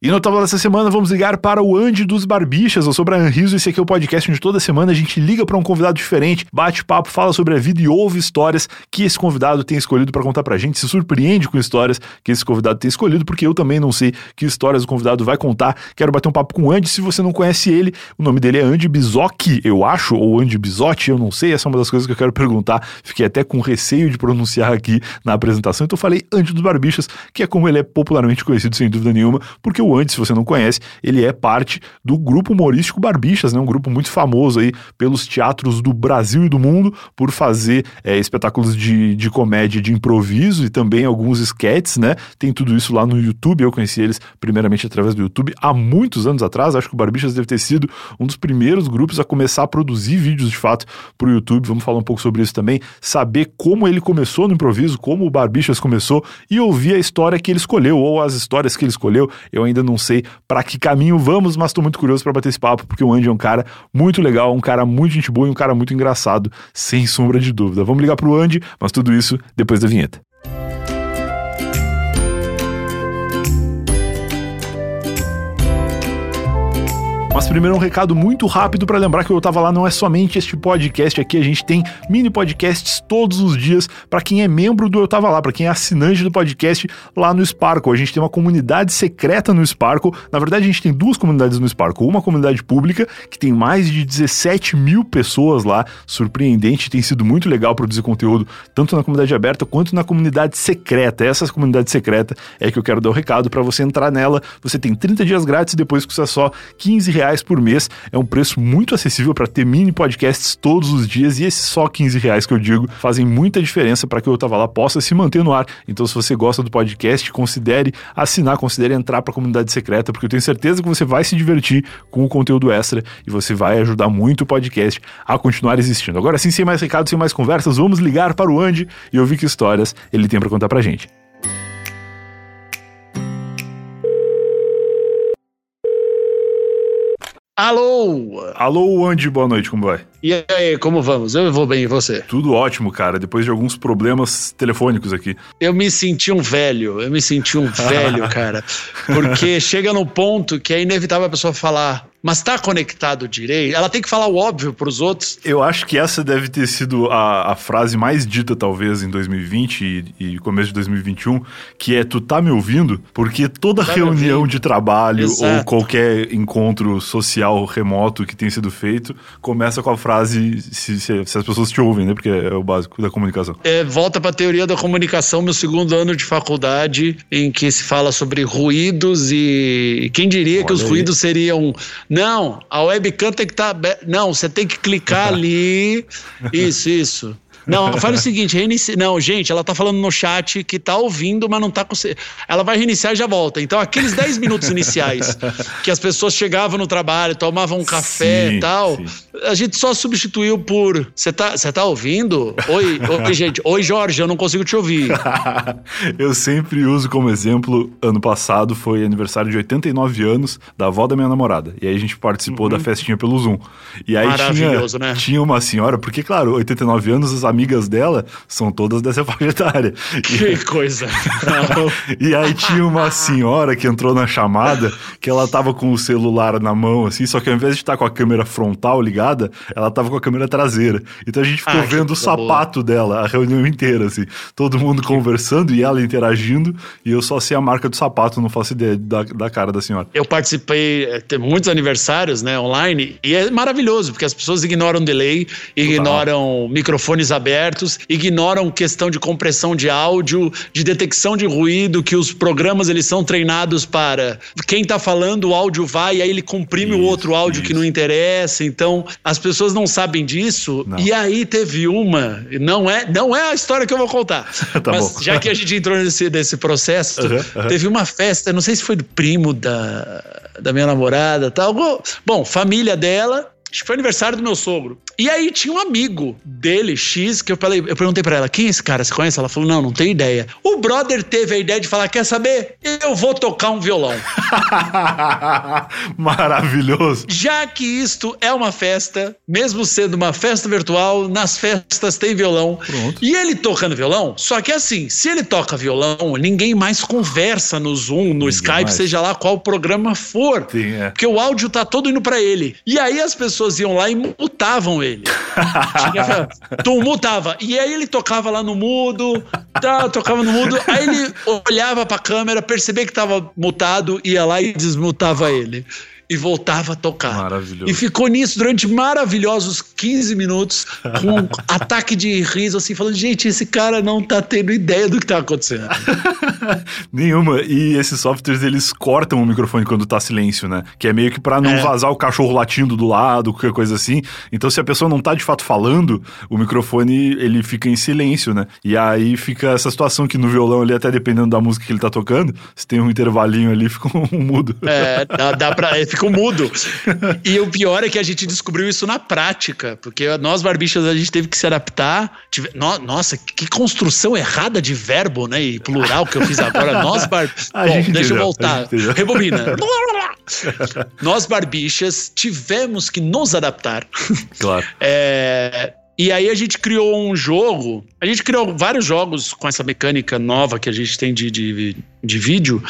E no Tava dessa semana vamos ligar para o Andy dos Barbichas. Eu sou o Brian Rizzo, esse aqui é o podcast onde toda semana a gente liga para um convidado diferente, bate papo, fala sobre a vida e ouve histórias que esse convidado tem escolhido para contar pra gente, se surpreende com histórias que esse convidado tem escolhido, porque eu também não sei que histórias o convidado vai contar. Quero bater um papo com o Andy, se você não conhece ele, o nome dele é Andy Bizocchi, eu acho, ou Andy Bizotti, eu não sei, essa é uma das coisas que eu quero perguntar. Fiquei até com receio de pronunciar aqui na apresentação, então falei Andy dos Barbichas, que é como ele é popularmente conhecido sem dúvida nenhuma, porque o Andy, se você não conhece, ele é parte do grupo humorístico Barbichas, né? Um grupo muito famoso aí pelos teatros do Brasil e do mundo por fazer é, espetáculos de, de comédia de improviso e também alguns sketches, né? Tem tudo isso lá no YouTube. Eu conheci eles primeiramente através do YouTube há muitos anos atrás. Acho que o Barbichas deve ter sido um dos primeiros grupos a começar a produzir vídeos de fato para o YouTube. Vamos falar um pouco sobre isso também, saber como ele começou no improviso, como o Barbichas começou e ouvir a história que ele escolheu ou as histórias que ele escolheu. Eu ainda não sei para que caminho vamos, mas estou muito curioso para bater esse papo, porque o Andy é um cara muito legal, um cara muito gente boa e um cara muito engraçado, sem sombra de dúvida. Vamos ligar pro Andy, mas tudo isso depois da vinheta. Mas primeiro um recado muito rápido para lembrar que eu tava lá não é somente este podcast aqui, a gente tem mini podcasts todos os dias para quem é membro do Eu Tava Lá, para quem é assinante do podcast lá no Sparkle. A gente tem uma comunidade secreta no Sparkle. Na verdade, a gente tem duas comunidades no Sparkle. Uma comunidade pública que tem mais de 17 mil pessoas lá, surpreendente, tem sido muito legal produzir conteúdo tanto na comunidade aberta quanto na comunidade secreta. Essa comunidade secreta é que eu quero dar o recado para você entrar nela. Você tem 30 dias grátis e depois custa só 15 reais reais por mês. É um preço muito acessível para ter mini podcasts todos os dias e esses só 15 reais que eu digo fazem muita diferença para que o Eu Tava Lá possa se manter no ar. Então, se você gosta do podcast, considere assinar, considere entrar para a comunidade secreta, porque eu tenho certeza que você vai se divertir com o conteúdo extra e você vai ajudar muito o podcast a continuar existindo. Agora sim, sem mais recados, sem mais conversas, vamos ligar para o Andy e ouvir que histórias ele tem para contar pra gente. Alô! Alô, Andy, boa noite, como vai? E aí, como vamos? Eu vou bem, e você? Tudo ótimo, cara, depois de alguns problemas telefônicos aqui. Eu me senti um velho, eu me senti um velho, cara. Porque chega no ponto que é inevitável a pessoa falar, mas tá conectado direito? Ela tem que falar o óbvio pros outros. Eu acho que essa deve ter sido a, a frase mais dita, talvez, em 2020 e, e, começo de 2021, que é tu tá me ouvindo? Porque toda tá reunião de trabalho Exato. ou qualquer encontro social remoto que tenha sido feito começa com a frase se, se, se as pessoas te ouvem, né? Porque é o básico da comunicação. É, volta pra teoria da comunicação, meu segundo ano de faculdade, em que se fala sobre ruídos e quem diria Olha que os aí. ruídos seriam não, a webcam tem que estar. Tá... Não, você tem que clicar ali. Isso, isso. Não, faz o seguinte, reinicia. Não, gente, ela tá falando no chat que tá ouvindo, mas não tá com. Ela vai reiniciar e já volta. Então, aqueles 10 minutos iniciais que as pessoas chegavam no trabalho, tomavam um café e tal, sim. a gente só substituiu por. Você tá, tá ouvindo? Oi, oi, gente. Oi, Jorge, eu não consigo te ouvir. eu sempre uso como exemplo, ano passado foi aniversário de 89 anos da avó da minha namorada. E aí a gente participou uhum. da festinha pelo Zoom. E aí tinha, né? tinha uma senhora, porque, claro, 89 anos, as amigas dela são todas dessa faixa etária. Que e, coisa! e aí tinha uma senhora que entrou na chamada que ela tava com o celular na mão, assim, só que ao invés de estar com a câmera frontal ligada, ela tava com a câmera traseira. Então a gente ficou ah, vendo o sapato boa. dela a reunião inteira, assim. Todo mundo conversando e ela interagindo, e eu só sei a marca do sapato, não faço ideia da, da cara da senhora. Eu participei, eh, tem muitos aniversários, né, online, e é maravilhoso, porque as pessoas ignoram delay, ignoram microfones abertos, ignoram questão de compressão de áudio, de detecção de ruído, que os programas eles são treinados para quem está falando, o áudio vai e aí ele comprime isso, o outro áudio isso. que não interessa. Então, as pessoas não sabem disso. Não. E aí teve uma, não é, não é a história que eu vou contar. tá mas bom. já que a gente entrou nesse, nesse processo, uhum, uhum. teve uma festa, não sei se foi do primo da, da minha namorada, tal. Bom, família dela, Acho que foi aniversário do meu sogro. E aí tinha um amigo dele, X, que eu falei, eu perguntei para ela, quem é esse cara? Você conhece? Ela falou, não, não tenho ideia. O brother teve a ideia de falar, quer saber? Eu vou tocar um violão. Maravilhoso. Já que isto é uma festa, mesmo sendo uma festa virtual, nas festas tem violão. Pronto. E ele tocando violão, só que assim, se ele toca violão, ninguém mais conversa no Zoom, no ninguém Skype, mais. seja lá qual programa for. Sim, é. Porque o áudio tá todo indo para ele. E aí as pessoas iam lá e mutavam ele. Tinha, tu mutava. E aí ele tocava lá no mudo, tá, tocava no mudo, aí ele olhava pra câmera, percebia que tava mutado, ia lá e desmutava ele e voltava a tocar. Maravilhoso. E ficou nisso durante maravilhosos 15 minutos, com um ataque de riso, assim, falando: gente, esse cara não tá tendo ideia do que tá acontecendo. Nenhuma. E esses softwares, eles cortam o microfone quando tá silêncio, né? Que é meio que para não é. vazar o cachorro latindo do lado, qualquer coisa assim. Então, se a pessoa não tá de fato falando, o microfone, ele fica em silêncio, né? E aí fica essa situação que no violão ali, até dependendo da música que ele tá tocando, se tem um intervalinho ali, fica um mudo. É, dá, dá pra ficou mudo. e o pior é que a gente descobriu isso na prática, porque nós barbichas a gente teve que se adaptar. Tive, no, nossa, que construção errada de verbo, né? E plural que eu fiz agora. Nós barbichas. Bom, deixa eu voltar. Rebobina. nós barbichas tivemos que nos adaptar. Claro. É, e aí a gente criou um jogo. A gente criou vários jogos com essa mecânica nova que a gente tem de, de, de vídeo.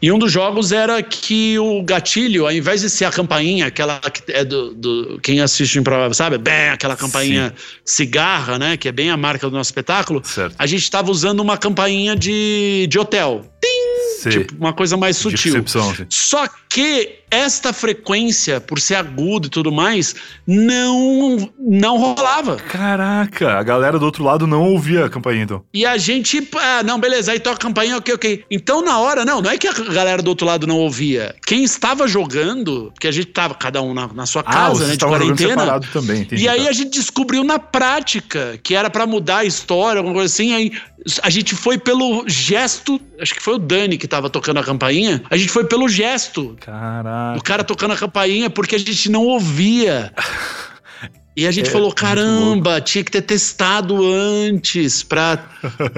E um dos jogos era que o gatilho, ao invés de ser a campainha, aquela que é do, do quem assiste o Improvável, sabe? Bem, aquela campainha Sim. cigarra, né? Que é bem a marca do nosso espetáculo. Certo. A gente estava usando uma campainha de, de hotel. Tim! Tipo, uma coisa mais sutil. Só que esta frequência, por ser agudo e tudo mais, não não rolava. Caraca, a galera do outro lado não ouvia a campainha, então. E a gente, ah, não, beleza, aí toca a campainha, ok, ok. Então, na hora, não, não é que a galera do outro lado não ouvia. Quem estava jogando, porque a gente tava cada um na, na sua ah, casa, ah, né, de quarentena. Também, entendi, e aí tá. a gente descobriu na prática que era para mudar a história, alguma coisa assim, aí a gente foi pelo gesto, acho que foi o Dani que tava tocando a campainha, a gente foi pelo gesto. Caraca. O cara tocando a campainha porque a gente não ouvia. E a gente é, falou: caramba, tinha que ter testado antes pra.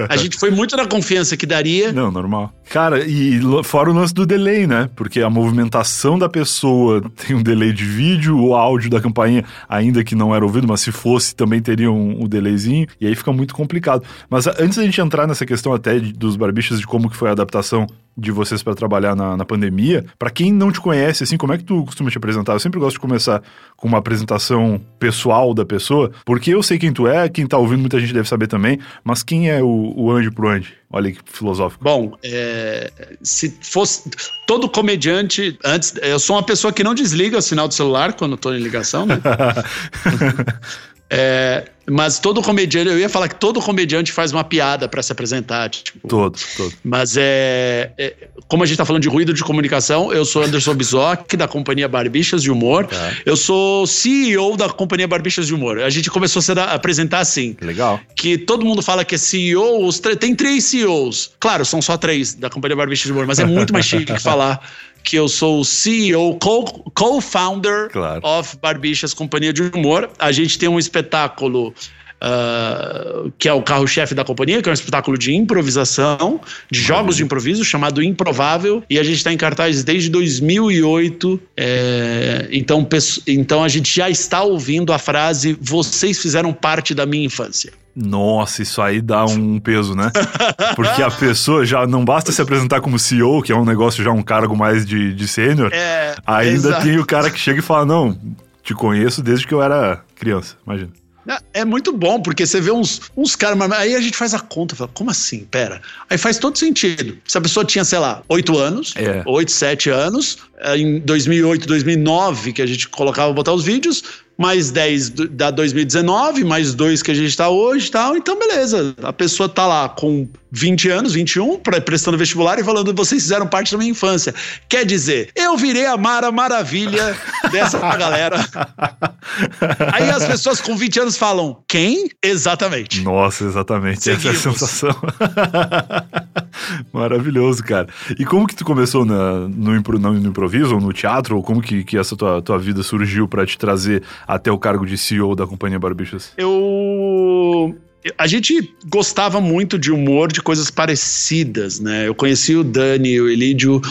A gente foi muito na confiança que daria. Não, normal. Cara, e fora o lance do delay, né? Porque a movimentação da pessoa tem um delay de vídeo, o áudio da campainha, ainda que não era ouvido, mas se fosse, também teria um, um delayzinho, e aí fica muito complicado. Mas antes da gente entrar nessa questão até de, dos barbichas, de como que foi a adaptação de vocês para trabalhar na, na pandemia. Para quem não te conhece, assim, como é que tu costuma te apresentar? Eu sempre gosto de começar com uma apresentação pessoal da pessoa, porque eu sei quem tu é, quem tá ouvindo muita gente deve saber também, mas quem é o, o anjo pro anjo? Olha que filosófico. Bom, é, se fosse todo comediante, antes, eu sou uma pessoa que não desliga o sinal do celular quando estou em ligação, né? É, mas todo comediante, eu ia falar que todo comediante faz uma piada para se apresentar. Tipo, todo, todo. Mas é, é, Como a gente tá falando de ruído de comunicação, eu sou Anderson Bizoc, da companhia Barbichas de Humor. Tá. Eu sou CEO da companhia Barbichas de Humor. A gente começou a se apresentar assim. Legal. Que todo mundo fala que é CEO, tem três CEOs. Claro, são só três da companhia Barbichas de Humor, mas é muito mais chique falar que eu sou o CEO, co-founder claro. of Barbixas Companhia de Humor. A gente tem um espetáculo Uh, que é o carro-chefe da companhia, que é um espetáculo de improvisação, de jogos de improviso, chamado Improvável, e a gente está em cartaz desde 2008. É, então, então a gente já está ouvindo a frase: Vocês fizeram parte da minha infância. Nossa, isso aí dá um peso, né? Porque a pessoa já não basta se apresentar como CEO, que é um negócio já um cargo mais de, de sênior, é, ainda exato. tem o cara que chega e fala: Não, te conheço desde que eu era criança, imagina. É muito bom, porque você vê uns, uns caras, mas aí a gente faz a conta, fala, como assim? Pera. Aí faz todo sentido. Se a pessoa tinha, sei lá, 8 anos, é. 8, 7 anos, é, em 2008, 2009, que a gente colocava, botar os vídeos, mais 10 da 2019, mais 2 que a gente está hoje e tal. Então, beleza. A pessoa tá lá com 20 anos, 21, prestando vestibular e falando vocês fizeram parte da minha infância. Quer dizer, eu virei a Mara Maravilha dessa galera. Aí as pessoas com 20 anos falam, quem? Exatamente. Nossa, exatamente. Seguimos. Essa é a sensação. Maravilhoso, cara. E como que tu começou na, no, no, improviso ou no teatro? Ou como que, que essa tua, tua vida surgiu para te trazer até o cargo de CEO da Companhia Barbichas? Eu a gente gostava muito de humor de coisas parecidas, né? Eu conheci o Dani e o Elídio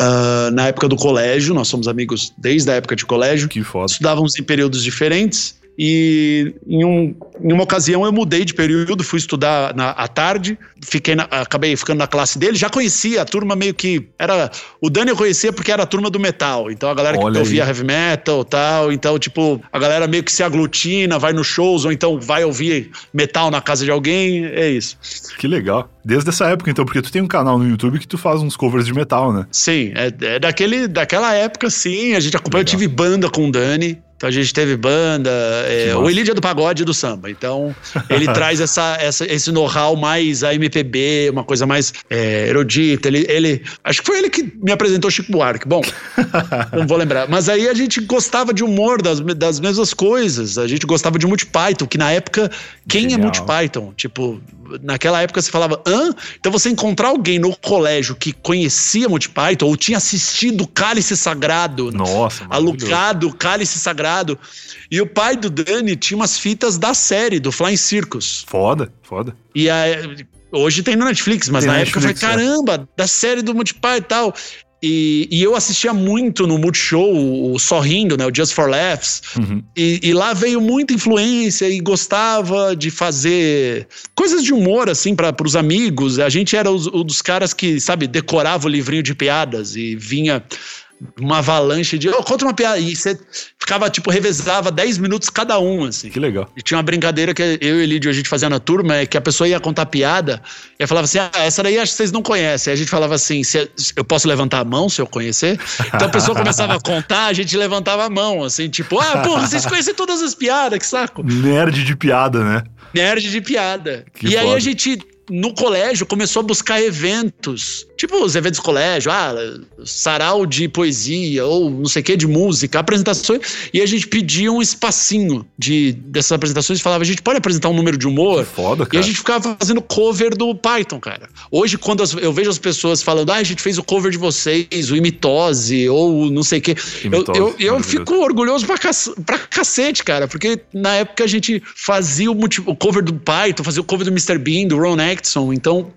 uh, na época do colégio, nós somos amigos desde a época de colégio. Que foda. Estudávamos em períodos diferentes. E em, um, em, uma ocasião eu mudei de período, fui estudar na, à tarde, fiquei na, acabei ficando na classe dele, já conhecia a turma meio que. era O Dani eu conhecia porque era a turma do metal. Então a galera Olha que ouvia heavy metal tal. Então, tipo, a galera meio que se aglutina, vai nos shows, ou então vai ouvir metal na casa de alguém. É isso. Que legal. Desde essa época, então, porque tu tem um canal no YouTube que tu faz uns covers de metal, né? Sim, é, é daquele, daquela época, sim. A gente acompanha, eu tive banda com o Dani. Então a gente teve banda, é, o Elidia é do pagode e do samba. Então ele traz essa, essa, esse know-how mais a MPB, uma coisa mais é, erudita. Ele, ele, acho que foi ele que me apresentou Chico Buarque. Bom, não vou lembrar. Mas aí a gente gostava de humor das, das mesmas coisas. A gente gostava de Multi Python, que na época, quem é Genial. é Multi Python? Tipo, naquela época você falava, hã? Então você encontrar alguém no colégio que conhecia Multi Python ou tinha assistido Cálice Sagrado, Nossa, alugado Cálice Sagrado. E o pai do Dani tinha umas fitas da série, do Flying Circus. Foda, foda. E aí, Hoje tem no Netflix, mas tem na Netflix, época eu falei, é. caramba, da série do Multiply e tal. E, e, eu assistia muito no Multishow, o Sorrindo, né? O Just for Laughs. Uhum. E, e, lá veio muita influência e gostava de fazer coisas de humor, assim, para os amigos. A gente era um dos caras que, sabe, decorava o livrinho de piadas e vinha uma avalanche de. Oh, conta uma piada. E você ficava, tipo, revezava 10 minutos cada um, assim. Que legal. E tinha uma brincadeira que eu e o Elidio a gente fazia na turma, é que a pessoa ia contar piada e falava assim: ah, essa daí acho que vocês não conhecem. Aí a gente falava assim: eu posso levantar a mão se eu conhecer? Então a pessoa começava a contar, a gente levantava a mão, assim, tipo, ah, porra, vocês conhecem todas as piadas, que saco. Nerd de piada, né? Nerd de piada. Que e foda. aí a gente no colégio começou a buscar eventos, tipo os eventos do colégio, ah, sarau de poesia ou não sei o que de música, apresentações, e a gente pedia um espacinho de dessas apresentações e falava, a gente pode apresentar um número de humor? Que foda, cara. E a gente ficava fazendo cover do Python, cara. Hoje, quando eu vejo as pessoas falando, ah, a gente fez o cover de vocês, o Imitose, ou não sei o que, eu, eu, eu fico orgulhoso pra, pra cacete, cara, porque na época a gente fazia o, o cover do Python, fazia o cover do Mr. Bean, do Ron Jackson. Então,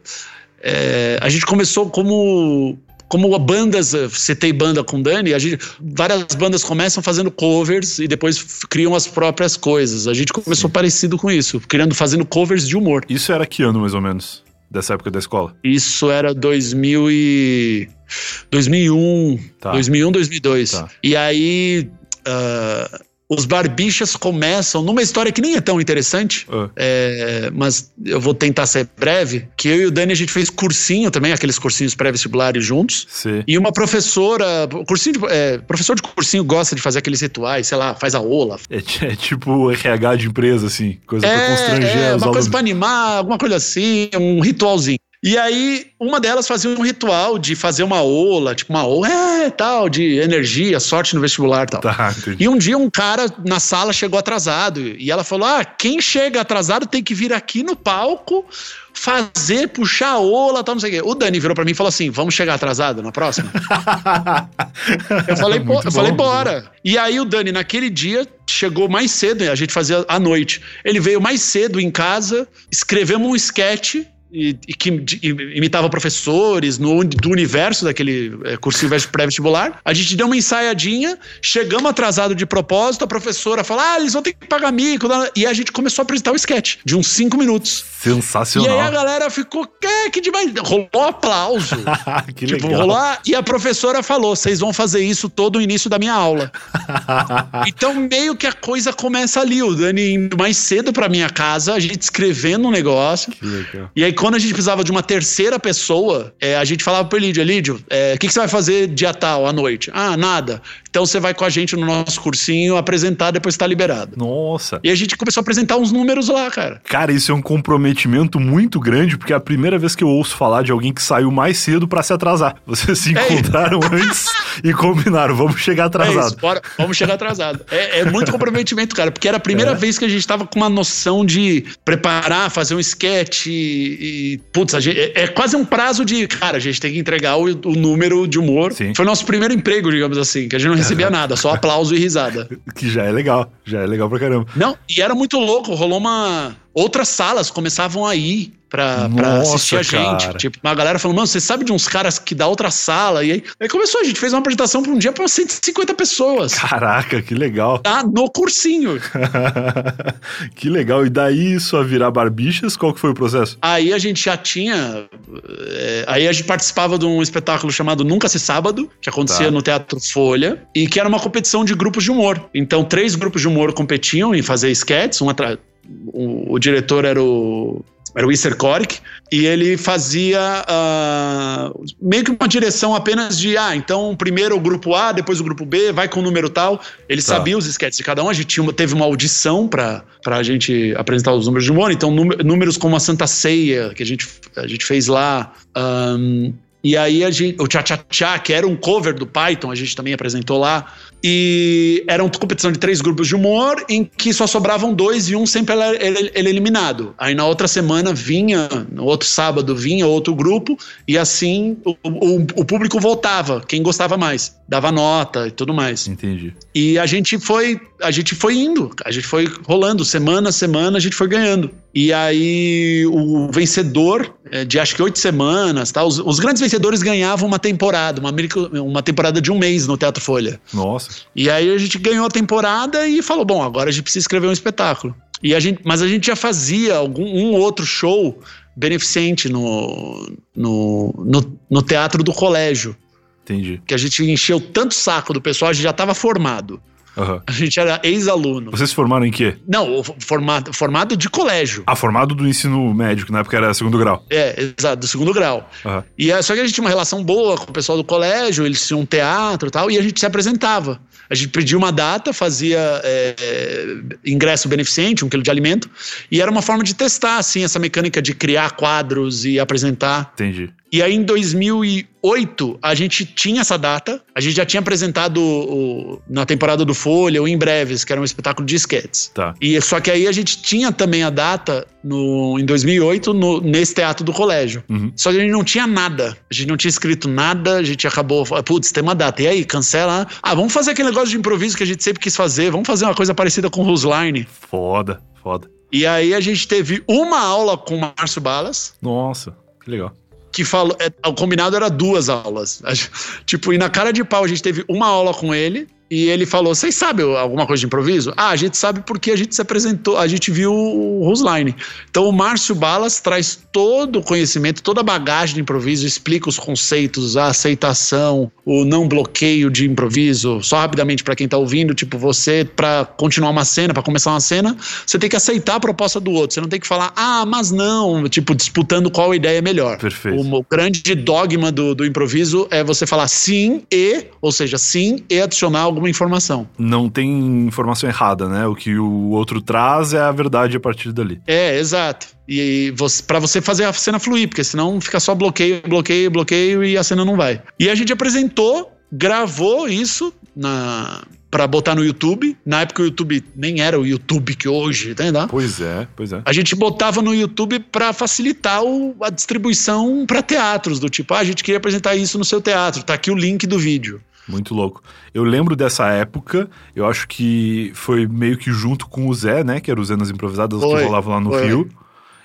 é, a gente começou como como bandas, citei banda com Dani, a gente, várias bandas começam fazendo covers e depois criam as próprias coisas. A gente começou Sim. parecido com isso, criando, fazendo covers de humor. Isso era que ano, mais ou menos, dessa época da escola? Isso era 2000 e... 2001, tá. 2001, 2002. Tá. E aí... Uh, os barbichas começam numa história que nem é tão interessante, uh. é, mas eu vou tentar ser breve, que eu e o Dani a gente fez cursinho também, aqueles cursinhos pré-vestibulares juntos. Sim. E uma professora, cursinho de, é, professor de cursinho gosta de fazer aqueles rituais, sei lá, faz a ola. É, é tipo RH de empresa, assim, coisa é, pra constranger é, uma coisa pra animar, alguma coisa assim, um ritualzinho. E aí, uma delas fazia um ritual de fazer uma ola, tipo uma ola, é, tal, de energia, sorte no vestibular tal. Tá, e um dia um cara na sala chegou atrasado e ela falou: Ah, quem chega atrasado tem que vir aqui no palco fazer, puxar a ola, tal, não sei o quê. O Dani virou para mim e falou assim: Vamos chegar atrasado na próxima? eu falei, eu bom, falei, bora. E aí o Dani, naquele dia, chegou mais cedo, a gente fazia à noite. Ele veio mais cedo em casa, escrevemos um sketch e, e, que imitava professores no, do universo daquele é, cursinho pré-vestibular. A gente deu uma ensaiadinha, chegamos atrasado de propósito, a professora falou: ah, eles vão ter que pagar mico. E a gente começou a apresentar o sketch de uns cinco minutos. Sensacional. E aí a galera ficou, que, que demais. Rolou aplauso. que tipo, legal. Rolou, e a professora falou: vocês vão fazer isso todo o início da minha aula. então, meio que a coisa começa ali. O Dani indo mais cedo pra minha casa, a gente escrevendo um negócio. Que legal. E aí quando a gente precisava de uma terceira pessoa, é, a gente falava pro Elídio, Elídio, o é, que, que você vai fazer dia tal, à noite? Ah, nada. Então você vai com a gente no nosso cursinho apresentar, depois tá liberado. Nossa. E a gente começou a apresentar uns números lá, cara. Cara, isso é um comprometimento muito grande, porque é a primeira vez que eu ouço falar de alguém que saiu mais cedo para se atrasar. Vocês se é encontraram é antes e combinaram, vamos chegar atrasado. É isso, bora, vamos chegar atrasado. É, é, muito comprometimento, cara, porque era a primeira é. vez que a gente tava com uma noção de preparar, fazer um sketch e, e putz, gente, é, é, quase um prazo de, cara, a gente tem que entregar o, o número de humor. Sim. Foi o nosso primeiro emprego, digamos assim, que a gente não recebia nada, só aplauso e risada. Que já é legal, já é legal pra caramba. Não, e era muito louco, rolou uma. Outras salas começavam a ir pra, pra assistir a gente. Cara. Tipo, uma galera falou, mano, você sabe de uns caras que da outra sala? E aí, aí começou, a gente fez uma apresentação pra um dia pra 150 pessoas. Caraca, que legal. Tá no cursinho. que legal. E daí isso a virar barbichas, qual que foi o processo? Aí a gente já tinha. É, aí a gente participava de um espetáculo chamado Nunca Se Sábado, que acontecia tá. no Teatro Folha, e que era uma competição de grupos de humor. Então, três grupos de humor competiam em fazer sketches, um atrás. O, o, diretor era o era o Isser Korik, e ele fazia uh, meio que uma direção apenas de, ah, então primeiro o grupo A, depois o grupo B, vai com o número tal. Ele tá. sabia os sketches de cada um, a gente tinha, teve uma audição para a gente apresentar os números de humor, então números como a Santa Ceia, que a gente, a gente fez lá, um, e aí a gente, o Tchá Tchá Tchá, que era um cover do Python, a gente também apresentou lá. E era uma competição de três grupos de humor em que só sobravam dois e um sempre era, ele, ele eliminado. Aí na outra semana vinha, no outro sábado vinha outro grupo e assim o, o, o público voltava, quem gostava mais, dava nota e tudo mais. Entendi. E a gente foi, a gente foi indo, a gente foi rolando semana a semana, a gente foi ganhando. E aí o vencedor é, de acho que oito semanas, tá? Os, os, grandes vencedores ganhavam uma temporada, uma, uma temporada de um mês no Teatro Folha. Nossa. E aí a gente ganhou a temporada e falou: bom, agora a gente precisa escrever um espetáculo. E a gente, mas a gente já fazia algum um outro show beneficente no, no, no, no teatro do colégio. Entendi. Que a gente encheu tanto saco do pessoal, a gente já estava formado. Uhum. A gente era ex-aluno. Vocês formaram em quê? Não, formado, formado de colégio. Ah, formado do ensino médio, que na época era segundo grau. É, exato, do segundo grau. Uhum. E é, só que a gente tinha uma relação boa com o pessoal do colégio, eles tinham um teatro e tal, e a gente se apresentava. A gente pedia uma data, fazia é, ingresso beneficente, um quilo de alimento, e era uma forma de testar, assim, essa mecânica de criar quadros e apresentar. Entendi. E aí, em 2008, a gente tinha essa data. A gente já tinha apresentado o, na temporada do Folha, o Em Breves, que era um espetáculo de sketches. Tá. E só que aí a gente tinha também a data no, em 2008 no, nesse teatro do colégio. Uhum. Só que a gente não tinha nada. A gente não tinha escrito nada. A gente acabou, putz, tem uma data. E aí, cancela. Ah, vamos fazer aquele negócio de improviso que a gente sempre quis fazer. Vamos fazer uma coisa parecida com o Rusline. Foda, foda. E aí a gente teve uma aula com o Márcio Balas. Nossa, que legal que falou. É, o combinado era duas aulas. Tipo, e na cara de pau a gente teve uma aula com ele e ele falou: Vocês sabem alguma coisa de improviso? Ah, a gente sabe porque a gente se apresentou, a gente viu o Rusline. Então o Márcio Balas traz todo o conhecimento, toda a bagagem de improviso, explica os conceitos, a aceitação, o não bloqueio de improviso. Só rapidamente para quem tá ouvindo, tipo, você, para continuar uma cena, para começar uma cena, você tem que aceitar a proposta do outro. Você não tem que falar, ah, mas não, tipo, disputando qual ideia é melhor. Perfeito. O, o grande dogma do, do improviso é você falar sim e, ou seja, sim e adicionar alguma alguma informação. Não tem informação errada, né? O que o outro traz é a verdade a partir dali. É, exato. E você, para você fazer a cena fluir, porque senão fica só bloqueio, bloqueio, bloqueio e a cena não vai. E a gente apresentou, gravou isso na para botar no YouTube. Na época o YouTube nem era o YouTube que hoje, tá entendendo? Pois é, pois é. A gente botava no YouTube para facilitar o, a distribuição para teatros, do tipo, ah, a gente queria apresentar isso no seu teatro, tá aqui o link do vídeo. Muito louco. Eu lembro dessa época, eu acho que foi meio que junto com o Zé, né? Que era o Zé nas Improvisadas foi, que rolava lá no foi. Rio.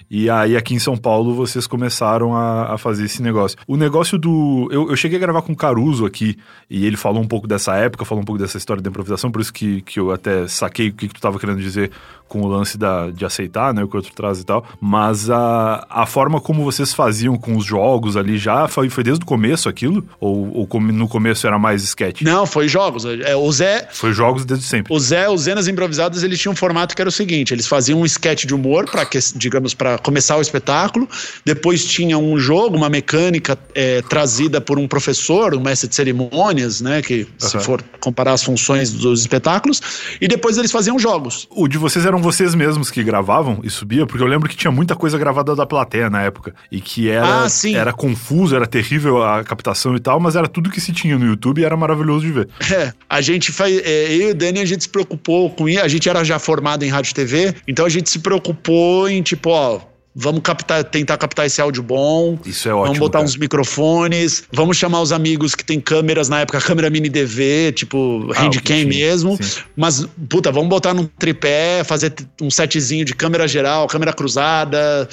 E aí aqui em São Paulo vocês começaram a, a fazer esse negócio. O negócio do. Eu, eu, cheguei a gravar com o Caruso aqui, e ele falou um pouco dessa época, falou um pouco dessa história da improvisação, por isso que, que eu até saquei o que, que tu estava querendo dizer com o lance da, de aceitar, né, o que o outro traz e tal, mas a, a forma como vocês faziam com os jogos ali já foi, foi desde o começo aquilo? Ou, ou no começo era mais sketch? Não, foi jogos. É, o Zé... Foi jogos desde sempre. O Zé, os Zenas Improvisadas, eles tinham um formato que era o seguinte, eles faziam um sketch de humor, para digamos, para começar o espetáculo. Depois tinha um jogo, uma mecânica é, trazida por um professor, um mestre de cerimônias, né? Que uhum. se for comparar as funções dos espetáculos. E depois eles faziam jogos. O de vocês eram vocês mesmos que gravavam e subia? Porque eu lembro que tinha muita coisa gravada da plateia na época. E que era, ah, era confuso, era terrível a captação e tal, mas era tudo que se tinha no YouTube e era maravilhoso de ver. É, a gente faz. É, eu e o Dani, a gente se preocupou com isso. A gente era já formado em rádio e TV, então a gente se preocupou em, tipo, ó Vamos captar, tentar captar esse áudio bom. Isso é ótimo. Vamos botar cara. uns microfones. Vamos chamar os amigos que tem câmeras na época, câmera mini DV, tipo ah, handcam mesmo. Sim. Mas, puta, vamos botar num tripé, fazer um setzinho de câmera geral, câmera cruzada.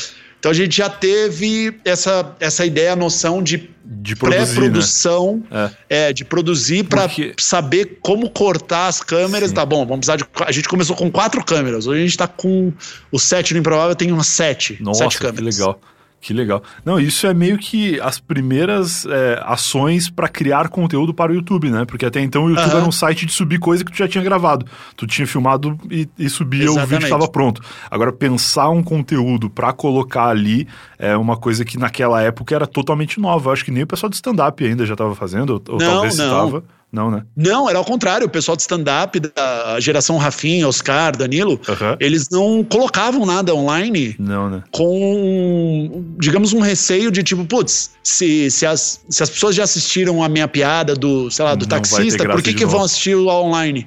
Então a gente já teve essa, essa ideia, a noção de, de pré-produção, né? é. é. de produzir para Porque... saber como cortar as câmeras. Sim. Tá bom, vamos precisar de. A gente começou com quatro câmeras, hoje a gente está com o set no Improvável, tem umas sete. Nossa, sete câmeras. que legal. Que legal. Não, isso é meio que as primeiras é, ações para criar conteúdo para o YouTube, né? Porque até então o YouTube uhum. era um site de subir coisa que tu já tinha gravado. Tu tinha filmado e, e subia, Exatamente. o vídeo estava pronto. Agora, pensar um conteúdo para colocar ali é uma coisa que naquela época era totalmente nova. Eu acho que nem o pessoal de stand-up ainda já estava fazendo, ou não, talvez estava. Não, né? Não, era ao contrário. O pessoal de stand-up da geração Rafinha, Oscar, Danilo, uhum. eles não colocavam nada online. Não, né? Com, digamos, um receio de tipo, putz, se, se, as, se as pessoas já assistiram a minha piada do, sei lá, do não taxista, por que, que vão assistir o online?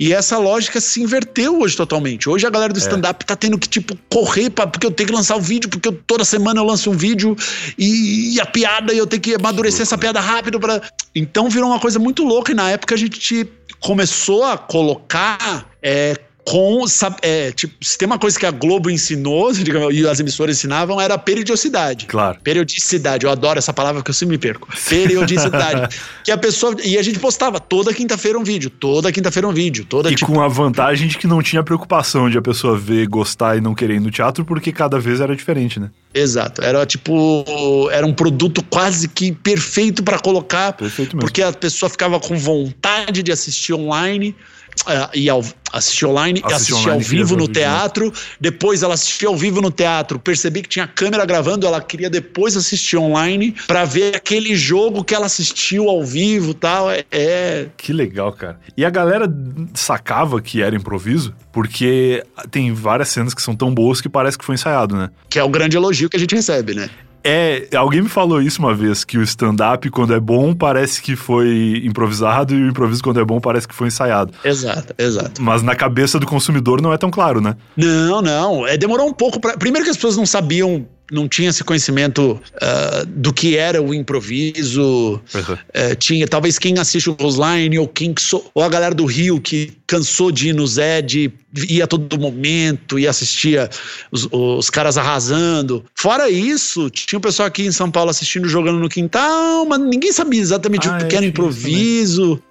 E essa lógica se inverteu hoje totalmente. Hoje a galera do é. stand-up é. tá tendo que, tipo, correr pra, porque eu tenho que lançar o um vídeo, porque eu, toda semana eu lanço um vídeo e, e a piada, eu tenho que amadurecer que essa piada rápido para Então virou uma coisa muito louca e na época a gente começou a colocar é, com. É, tipo, se tem uma coisa que a Globo ensinou, digamos, e as emissoras ensinavam, era periodicidade. Claro. Periodicidade. Eu adoro essa palavra que eu sempre me perco. Periodicidade. que a pessoa. E a gente postava toda quinta-feira um vídeo, toda quinta-feira um vídeo. Toda, e tipo, com a vantagem de que não tinha preocupação de a pessoa ver, gostar e não querer ir no teatro, porque cada vez era diferente, né? Exato. Era tipo. Era um produto quase que perfeito para colocar. Perfeito mesmo. Porque a pessoa ficava com vontade de assistir online uh, e ao, assistir online, assistir, assistir ao vivo no teatro. Depois ela assistiu ao vivo no teatro, percebi que tinha câmera gravando, ela queria depois assistir online para ver aquele jogo que ela assistiu ao vivo tal. É, é, Que legal, cara. E a galera sacava que era improviso, porque tem várias cenas que são tão boas que parece que foi ensaiado, né? Que é o grande elogio que a gente recebe, né? É, alguém me falou isso uma vez, que o stand-up, quando é bom, parece que foi improvisado, e o improviso, quando é bom, parece que foi ensaiado. Exato, exato. Mas na cabeça do consumidor não é tão claro, né? Não, não. É, demorou um pouco para. Primeiro que as pessoas não sabiam não tinha esse conhecimento uh, do que era o improviso. Uhum. Uh, tinha, talvez quem assiste o Roseline ou quem so, ou a galera do Rio que cansou de ir no Zed, ia a todo momento e assistia os, os, caras arrasando. Fora isso, tinha um pessoal aqui em São Paulo assistindo jogando no quintal, mas ninguém sabia exatamente ah, o que é, era improviso.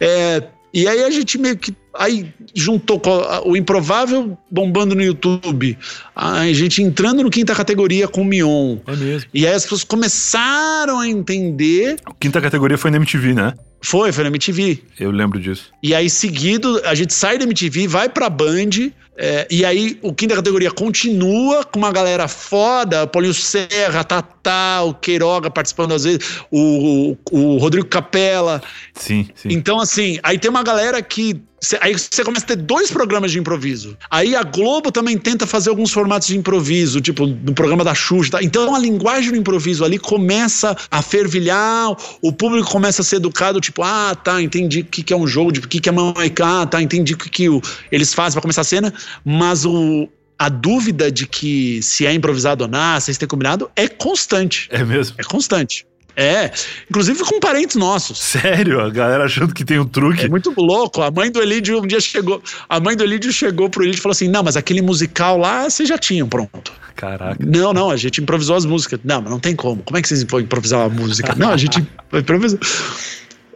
É, e aí a gente meio que aí juntou o improvável bombando no YouTube, a gente entrando no quinta categoria com o Mion. É mesmo. E aí as pessoas começaram a entender. Quinta categoria foi na MTV, né? Foi, foi na MTV. Eu lembro disso. E aí, seguido, a gente sai da MTV, vai pra Band, é, e aí o quinta categoria continua com uma galera foda, Paulinho Serra, Tatá, o Queiroga participando às vezes, o, o, o Rodrigo Capella. Sim, sim. Então, assim, aí tem uma galera que Aí você começa a ter dois programas de improviso. Aí a Globo também tenta fazer alguns formatos de improviso, tipo no programa da Xuxa. Tá? Então a linguagem do improviso ali começa a fervilhar, o público começa a ser educado, tipo, ah, tá, entendi o que, que é um jogo, o que, que é mamaiká, tá, entendi o que, que o, eles fazem para começar a cena, mas o, a dúvida de que se é improvisado ou não, se é combinado, é constante. É mesmo? É constante. É, inclusive com parentes nossos. Sério? A galera achando que tem um truque. É muito louco. A mãe do Elídio um dia chegou. A mãe do Elídio chegou pro Elídio e falou assim: Não, mas aquele musical lá vocês já tinham pronto. Caraca. Não, não, a gente improvisou as músicas. Não, mas não tem como. Como é que vocês vão improvisar uma música? não, a gente improvisou.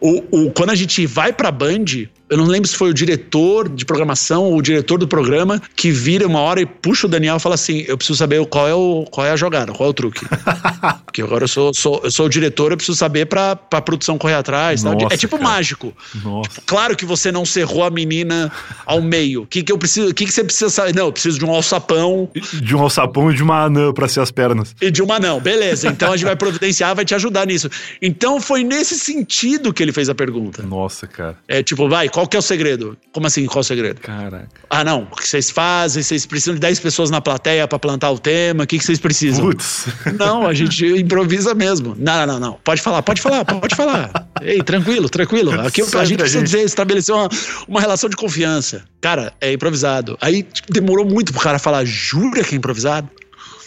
O, o, quando a gente vai pra Band, eu não lembro se foi o diretor de programação ou o diretor do programa que vira uma hora e puxa o Daniel e fala assim: Eu preciso saber qual é, o, qual é a jogada, qual é o truque. Porque agora eu sou, sou, eu sou o diretor, eu preciso saber pra, pra produção correr atrás. Nossa, é tipo cara. mágico. Nossa. Claro que você não cerrou a menina ao meio. O que, que eu preciso? O que, que você precisa saber? Não, eu preciso de um alçapão. De um alçapão e de uma anã pra ser as pernas. E de uma não, beleza. Então a gente vai providenciar, vai te ajudar nisso. Então foi nesse sentido que ele fez a pergunta. Nossa, cara. É tipo, vai, qual que é o segredo? Como assim, qual é o segredo? Caraca. Ah, não. O que vocês fazem? Vocês precisam de 10 pessoas na plateia para plantar o tema? O que, que vocês precisam? Putz. Não, a gente improvisa mesmo. Não, não, não. Pode falar, pode falar, pode falar. Ei, tranquilo, tranquilo. Aqui a gente precisa dizer, estabelecer uma, uma relação de confiança. Cara, é improvisado. Aí tipo, demorou muito pro cara falar, jura que é improvisado?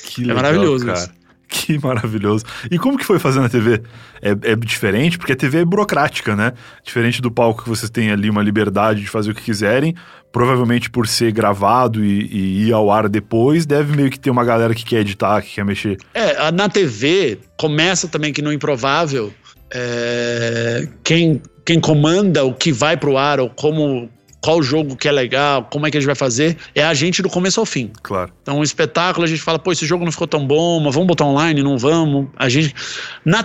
Que é legal, é maravilhoso cara. Isso. Que maravilhoso. E como que foi fazer na TV? É, é, diferente, porque a TV é burocrática, né? Diferente do palco que vocês têm ali uma liberdade de fazer o que quiserem. Provavelmente por ser gravado e, e ir ao ar depois, deve meio que ter uma galera que quer editar, que quer mexer. É, na TV começa também que no Improvável, é, quem, quem comanda o que vai pro ar ou como qual jogo que é legal, como é que a gente vai fazer, é a gente do começo ao fim. Claro. Então, um espetáculo, a gente fala, pô, esse jogo não ficou tão bom, mas vamos botar online, não vamos. A gente.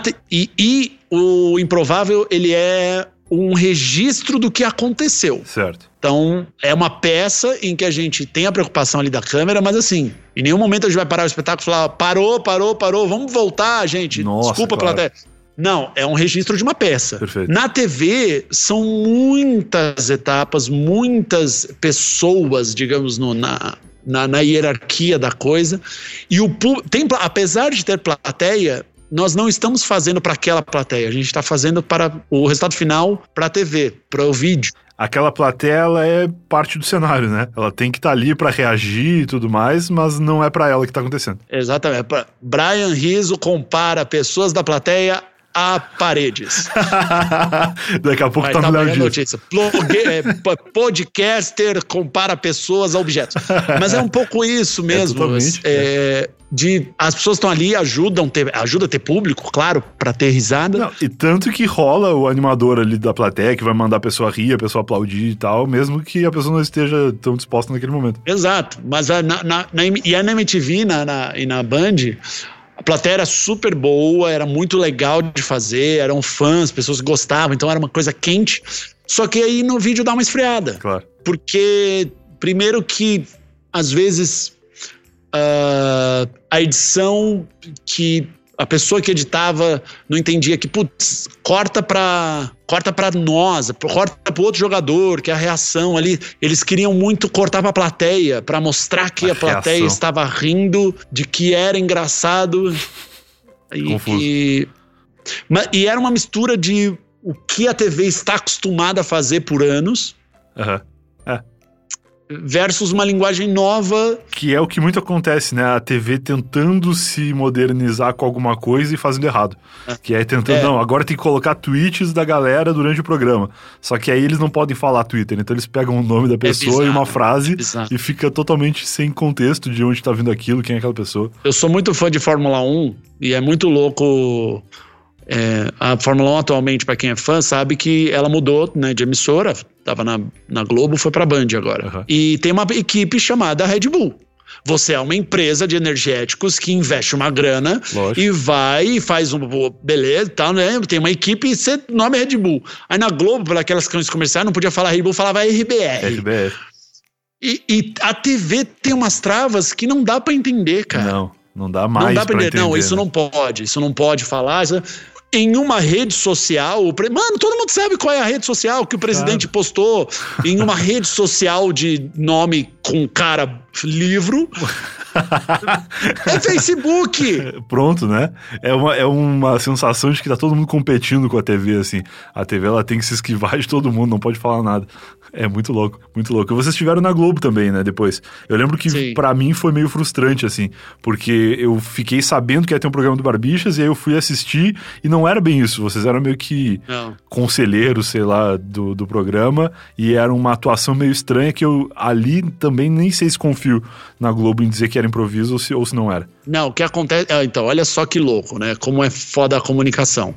Te... E, e o improvável, ele é um registro do que aconteceu. Certo. Então, é uma peça em que a gente tem a preocupação ali da câmera, mas assim, em nenhum momento a gente vai parar o espetáculo e falar: parou, parou, parou, vamos voltar, gente. Nossa, Desculpa, claro. plateia. Não, é um registro de uma peça. Perfeito. Na TV, são muitas etapas, muitas pessoas, digamos, no, na, na, na, hierarquia da coisa. E o tem, apesar de ter plateia, nós não estamos fazendo para aquela plateia, a gente está fazendo para o resultado final para a TV, para o vídeo. Aquela plateia ela é parte do cenário, né? Ela tem que estar tá ali para reagir e tudo mais, mas não é para ela que está acontecendo. Exatamente. Brian Rizzo compara pessoas da plateia a paredes. Daqui a pouco Vai tá, tá melhor notícia. é, podcaster compara pessoas a objetos. Mas é um pouco isso é mesmo. É, é, de as pessoas estão ali ajudam ter, ajuda a ter público, claro, para ter risada. Não, e tanto que rola o animador ali da plateia que vai mandar a pessoa rir, a pessoa aplaudir e tal, mesmo que a pessoa não esteja tão disposta naquele momento. Exato. Mas na, na, na, e a na MTV na, na, e na Band a plateia era super boa, era muito legal de fazer, eram fãs, pessoas gostavam, então era uma coisa quente. Só que aí no vídeo dá uma esfriada. Claro. Porque, primeiro que, às vezes, uh, a edição que a pessoa que editava não entendia que, putz, corta para corta para nós, corta para outro jogador, que é a reação ali. Eles queriam muito cortar para a plateia, para mostrar que a, a plateia estava rindo, de que era engraçado. E, e, e, era uma mistura de o que a TV está acostumada a fazer por anos. Uhum versus uma linguagem nova. Que é o que muito acontece, né? A TV tentando se modernizar com alguma coisa e fazendo errado. É. Que é tentando, é. não, agora tem que colocar tweets da galera durante o programa. Só que aí eles não podem falar Twitter, então eles pegam o nome da é pessoa é e uma frase e fica totalmente sem contexto de onde tá vindo aquilo, quem é aquela pessoa. Eu sou muito fã de Fórmula 1 e é muito louco. É, a Fórmula 1 atualmente, para quem é fã, sabe que ela mudou né, de emissora, Tava na, na Globo, foi pra Band agora. Uhum. E tem uma equipe chamada Red Bull. Você é uma empresa de energéticos que investe uma grana Lógico. e vai e faz um. Beleza tal, né? Tem uma equipe e você nome é Red Bull. Aí na Globo, para aquelas canções comerciais, não podia falar Red Bull, falava RBR. RBR. E, e a TV tem umas travas que não dá para entender, cara. Não, não dá mais. Não dá pra, pra entender. Não, isso né? não pode. Isso não pode falar. Isso em uma rede social. Mano, todo mundo sabe qual é a rede social que o presidente claro. postou em uma rede social de nome com cara livro. é Facebook! Pronto, né? É uma, é uma sensação de que tá todo mundo competindo com a TV, assim. A TV ela tem que se esquivar de todo mundo, não pode falar nada. É muito louco, muito louco. E vocês estiveram na Globo também, né, depois. Eu lembro que para mim foi meio frustrante, assim, porque eu fiquei sabendo que ia ter um programa do Barbixas e aí eu fui assistir e não era bem isso. Vocês eram meio que não. conselheiros, sei lá, do, do programa e era uma atuação meio estranha que eu ali também nem sei se confio na Globo em dizer que era improviso ou se, ou se não era. Não, o que acontece. Ah, então, olha só que louco, né? Como é foda a comunicação.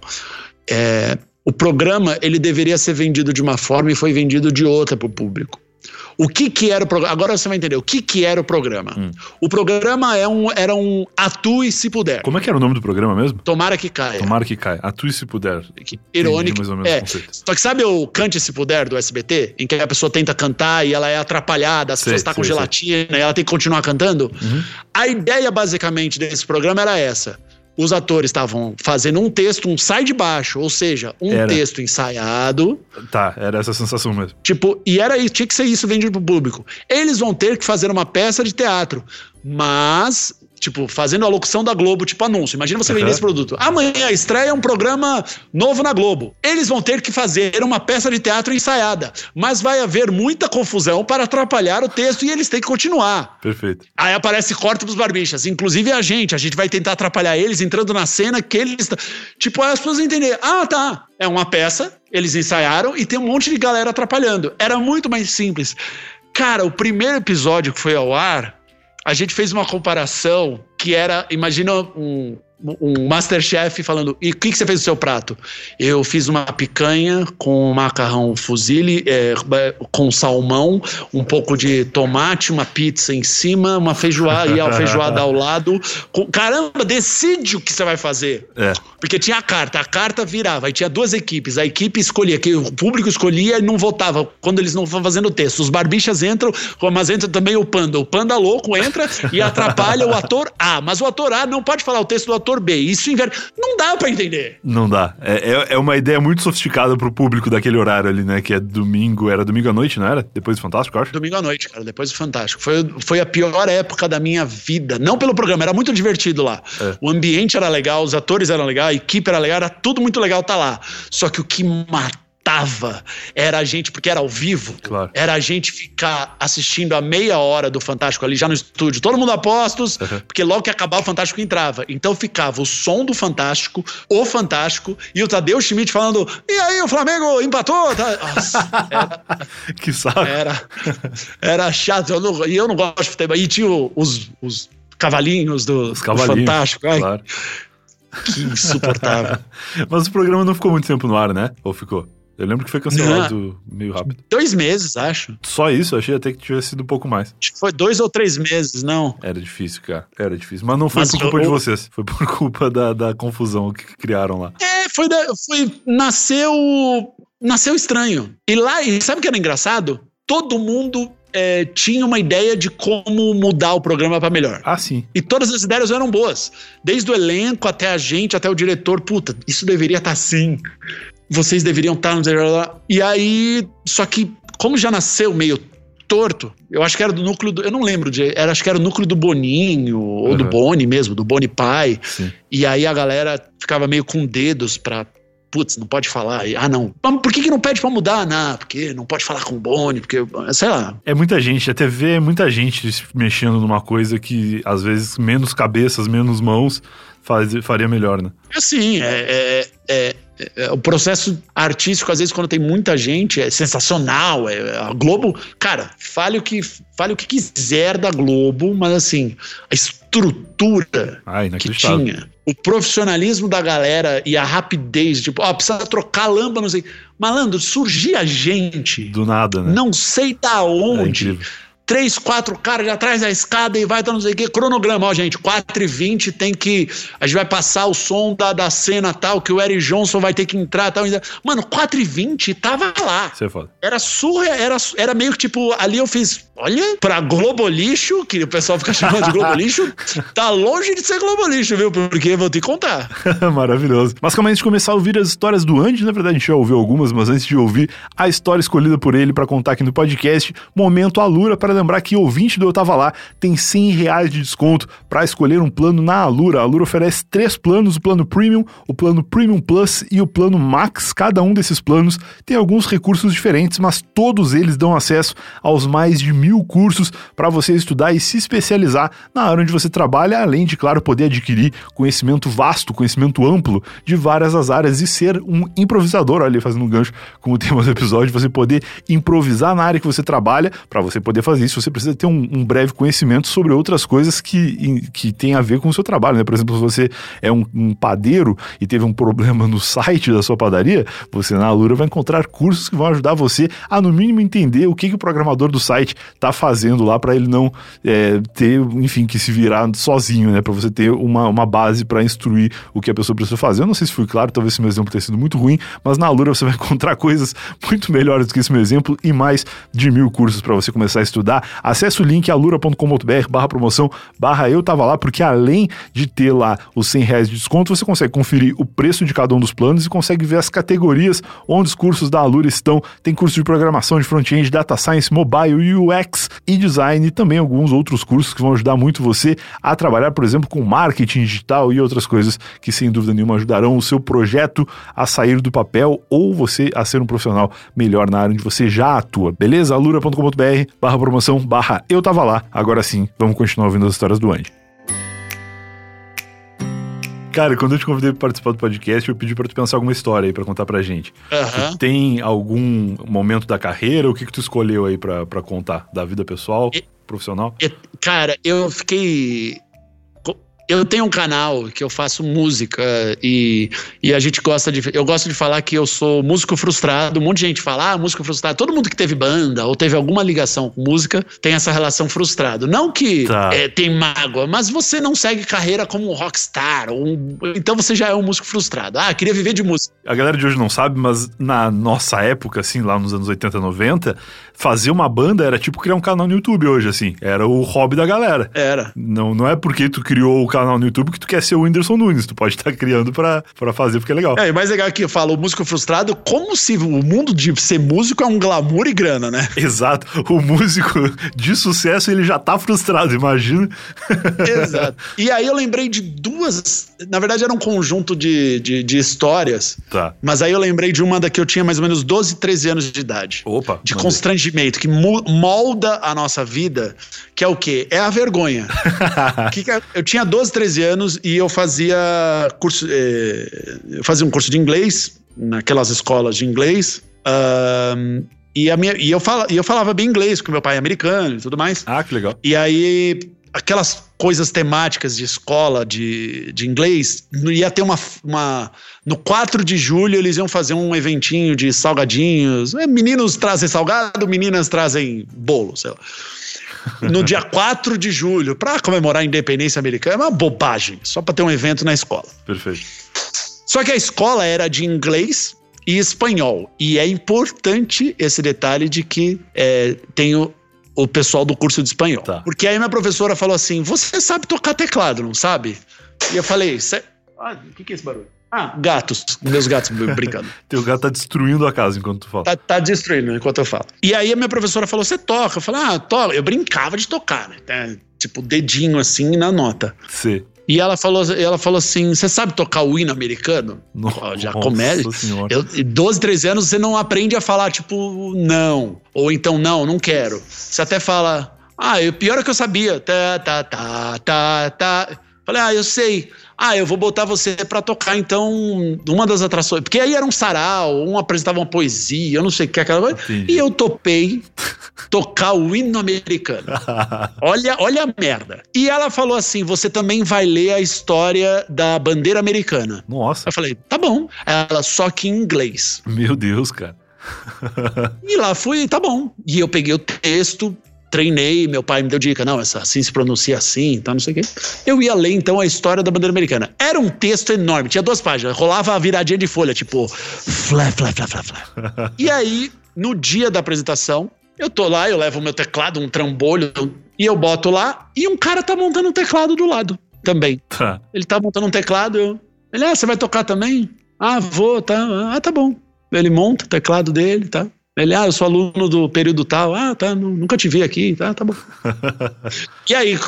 É, o programa ele deveria ser vendido de uma forma e foi vendido de outra para o público. O que que era o programa? Agora você vai entender. O que que era o programa? Hum. O programa é um, era um Atue se puder. Como é que era o nome do programa mesmo? Tomara que caia. Tomara que caia. Atue se puder. Que, irônico. É. Só que sabe o Cante se puder do SBT? Em que a pessoa tenta cantar e ela é atrapalhada, as sei, pessoas estão tá com gelatina sei. e ela tem que continuar cantando? Uhum. A ideia basicamente desse programa era essa os atores estavam fazendo um texto, um sai de baixo, ou seja, um era. texto ensaiado. Tá, era essa sensação mesmo. Tipo, e era isso, tinha que ser isso vendido pro público. Eles vão ter que fazer uma peça de teatro, mas Tipo, fazendo a locução da Globo, tipo anúncio. Imagina você uhum. vender esse produto. Amanhã estreia um programa novo na Globo. Eles vão ter que fazer uma peça de teatro ensaiada. Mas vai haver muita confusão para atrapalhar o texto e eles têm que continuar. Perfeito. Aí aparece corte pros barbichas. Inclusive a gente. A gente vai tentar atrapalhar eles entrando na cena que eles. Tipo, as pessoas entenderem. Ah, tá. É uma peça, eles ensaiaram e tem um monte de galera atrapalhando. Era muito mais simples. Cara, o primeiro episódio que foi ao ar a gente fez uma comparação que era, imagina um, um Masterchef falando: e o que, que, você fez no seu prato? Eu fiz uma picanha com macarrão fuzile, é, com salmão, um pouco de tomate, uma pizza em cima, uma feijoada e a feijoada ao lado. Com, caramba, decide o que você vai fazer. É. Porque tinha a carta, a carta virava, aí tinha duas equipes, a equipe escolhia, que o público escolhia e não votava quando eles não estavam fazendo o texto. Os barbichas entram, mas entra também o panda. O panda louco entra e atrapalha o ator A, mas o ator A não pode falar o texto do ator B. Isso inverte. Não dá para entender. Não dá. É, é, é, uma ideia muito sofisticada pro público daquele horário ali, né? Que é domingo. Era domingo à noite, não era? Depois do Fantástico, acho? Domingo à noite, cara. Depois do Fantástico. Foi, foi a pior época da minha vida. Não pelo programa, era muito divertido lá. É. O ambiente era legal, os atores eram legais, a equipe era legal, era tudo muito legal tá lá. Só que o que matou matava era a gente, porque era ao vivo, claro. era a gente ficar assistindo a meia hora do Fantástico ali já no estúdio, todo mundo a postos, uhum. porque logo que acabava o Fantástico entrava. Então ficava o som do Fantástico, o Fantástico e o Tadeu Schmidt falando: e aí, o Flamengo empatou? Tá? Nossa, era, que saco. Era, era chato. Eu não, e eu não gosto de futebol. E tinha os, os cavalinhos do, os cavalinhos, do Fantástico. Ai, claro. Que insuportável. Mas o programa não ficou muito tempo no ar, né? Ou ficou? Eu lembro que foi cancelado meio rápido. Dois meses, acho. Só isso? Eu achei até que tivesse sido um pouco mais. Acho que foi dois ou três meses, não. Era difícil, cara. Era difícil. Mas não foi Mas por culpa eu... de vocês. Foi por culpa da, da confusão que criaram lá. É, foi, da, foi. Nasceu. Nasceu estranho. E lá, e sabe o que era engraçado? Todo mundo é, tinha uma ideia de como mudar o programa para melhor. Ah, sim. E todas as ideias eram boas. Desde o elenco até a gente, até o diretor. Puta, isso deveria estar tá assim vocês deveriam estar no E aí, só que como já nasceu meio torto, eu acho que era do núcleo do, eu não lembro de, era acho que era o núcleo do Boninho ou uhum. do Boni mesmo, do Boni pai. Sim. E aí a galera ficava meio com dedos para putz, não pode falar. Ah, não. Por que, que não pede pra mudar? Não, porque não pode falar com o Boni, porque, sei lá. É muita gente, a TV é muita gente mexendo numa coisa que, às vezes, menos cabeças, menos mãos, faz, faria melhor, né? Assim, é, é, é, o processo artístico, às vezes, quando tem muita gente, é sensacional. É, a Globo, cara, fale o, que, fale o que quiser da Globo, mas assim, a estrutura Ai, que tinha, o profissionalismo da galera e a rapidez, tipo, ó, precisa trocar lâmpada, não sei. Malandro, surgia gente. Do nada, né? Não sei da onde. É três, quatro caras atrás da escada e vai dar não sei o que. Cronograma, ó, gente, 4 e 20 tem que. A gente vai passar o som da, da cena tal, que o Eric Johnson vai ter que entrar tal. Mano, 4 e 20 tava lá. Você é. Era surreal, era, era meio que tipo, ali eu fiz. Olha, pra Globo Lixo, que o pessoal fica chamando de Globo Lixo, tá longe de ser Globo Lixo, viu? Porque eu vou te contar. Maravilhoso. Mas como a gente começar a ouvir as histórias do Andy, na verdade a gente já ouviu algumas, mas antes de ouvir a história escolhida por ele para contar aqui no podcast, momento Alura para lembrar que ouvinte do Eu Tava Lá tem 100 reais de desconto para escolher um plano na Alura. A Alura oferece três planos, o plano Premium, o plano Premium Plus e o plano Max. Cada um desses planos tem alguns recursos diferentes, mas todos eles dão acesso aos mais de mil cursos para você estudar e se especializar na área onde você trabalha, além de, claro, poder adquirir conhecimento vasto, conhecimento amplo de várias as áreas e ser um improvisador, olha, fazendo um gancho com o tema do episódio, você poder improvisar na área que você trabalha, para você poder fazer isso, você precisa ter um, um breve conhecimento sobre outras coisas que, que tem a ver com o seu trabalho, né? Por exemplo, se você é um, um padeiro e teve um problema no site da sua padaria, você na Alura vai encontrar cursos que vão ajudar você a, no mínimo, entender o que, que o programador do site está fazendo lá para ele não é, ter, enfim, que se virar sozinho, né? Para você ter uma, uma base para instruir o que a pessoa precisa fazer. Eu não sei se foi claro, talvez esse meu exemplo tenha sido muito ruim, mas na Alura você vai encontrar coisas muito melhores do que esse meu exemplo e mais de mil cursos para você começar a estudar. Acesse o link alura.com.br barra promoção barra eu tava lá, porque além de ter lá os 100 reais de desconto, você consegue conferir o preço de cada um dos planos e consegue ver as categorias onde os cursos da Alura estão. Tem curso de programação de front-end, data science, mobile, UX e design e também alguns outros cursos que vão ajudar muito você a trabalhar, por exemplo, com marketing digital e outras coisas que sem dúvida nenhuma ajudarão o seu projeto a sair do papel ou você a ser um profissional melhor na área onde você já atua. Beleza? alura.com.br barra promoção barra eu tava lá. Agora sim, vamos continuar ouvindo as histórias do Andy. Cara, quando eu te convidei para participar do podcast, eu pedi para tu pensar alguma história aí para contar pra gente. Tu tem algum momento da carreira? O que que tu escolheu aí pra pra contar? Da vida pessoal, E- profissional? E, Cara, eu fiquei. Eu tenho um canal que eu faço música e, e a gente gosta de. Eu gosto de falar que eu sou músico frustrado. Um monte de gente fala, ah, músico frustrado. Todo mundo que teve banda ou teve alguma ligação com música tem essa relação frustrado. Não que Tá. é, tem mágoa, mas você não segue carreira como um rockstar. um- então você já é um músico frustrado. Ah, queria viver de música. A galera de hoje não sabe, mas na nossa época, assim, lá nos anos 80, 90, fazer uma banda era tipo criar um canal no YouTube hoje, assim. Era o hobby da galera. Era. Não, não é porque tu criou o canal no YouTube que tu quer ser o Whindersson Nunes. Tu pode estar criando pra, pra fazer porque é legal. É, e mais legal que eu falo, o músico frustrado, como se o mundo de ser músico é um glamour e grana, né? Exato. O músico de sucesso, ele já tá frustrado, imagina. Exato. E aí eu lembrei de duas. Na verdade, era um conjunto de, de, de histórias. Tá. Mas aí eu lembrei de uma da que eu tinha mais ou menos 12, 13 anos de idade. Opa. De mandei. constrangimento, que molda a nossa vida, que é o quê? É a vergonha. Que que é- eu tinha 12, 13 anos e eu fazia curso. eh, eu fazia um curso de inglês naquelas escolas de inglês. ahn, e, a minha, e, eu fala, e eu falava bem inglês, porque meu pai é americano e tudo mais. Ah, que legal. E aí, aquelas coisas temáticas de escola de, de inglês, ia ter uma, uma. No 4 de julho, eles iam fazer um eventinho de salgadinhos. É, Meninos trazem salgado, meninas trazem bolo, sei lá. No dia 4 de julho, para comemorar a independência americana, é uma bobagem, só para ter um evento na escola. Perfeito. Só que a escola era de inglês e espanhol. E é importante esse detalhe de que é, tem o, o pessoal do curso de espanhol. Tá. Porque aí minha professora falou assim: Você sabe tocar teclado, não sabe? E eu falei: "Cê- Ah, o que, que é esse barulho? Ah, gatos. Meus gatos brincando. Teu gato tá destruindo a casa enquanto tu fala. Tá, tá destruindo enquanto eu falo. E aí a minha professora falou: Você toca? Eu falei: Ah, toca. Eu brincava de tocar, né? Tá, Tipo, dedinho assim na nota. C. E ela falou, ela falou assim: Você sabe tocar o hino americano? Ó, já começa. senhora. Eu, 12, 13 anos, você não aprende a falar, tipo, não. Ou então, não, não quero. Você até fala, ah, o pior é que eu sabia. Tá, tá, tá, tá, tá. Falei, ah, eu sei. Ah, eu vou botar você pra tocar, então, uma das atrações. Porque aí era um sarau, um apresentava uma poesia, eu não sei o que, aquela coisa. E eu topei tocar o hino americano. Olha, olha a merda. E ela falou assim: você também vai ler a história da bandeira americana. Nossa, Eu falei, tá bom. Ela, só que em inglês. meu Deus, cara. E lá fui, tá bom. E eu peguei o texto, treinei, meu pai me deu dica, não, essa assim se pronuncia assim, tá, não sei o quê. Eu ia ler então a história da bandeira americana. Era um texto enorme, tinha duas páginas, rolava a viradinha de folha, tipo, flá, flá, flá, flá, flá. E aí, no dia da apresentação, eu tô lá, eu levo o meu teclado, um trambolho, e eu boto lá, e um cara tá montando um teclado do lado também. Tá. Ele tá montando um teclado, eu. Ele, ah, você vai tocar também? Ah, vou, tá. Ah, tá bom. Ele monta o teclado dele, tá? Ele, ah, eu sou aluno do período tal. Ah, tá, nu- nunca te vi aqui, tá, tá bom. e aí,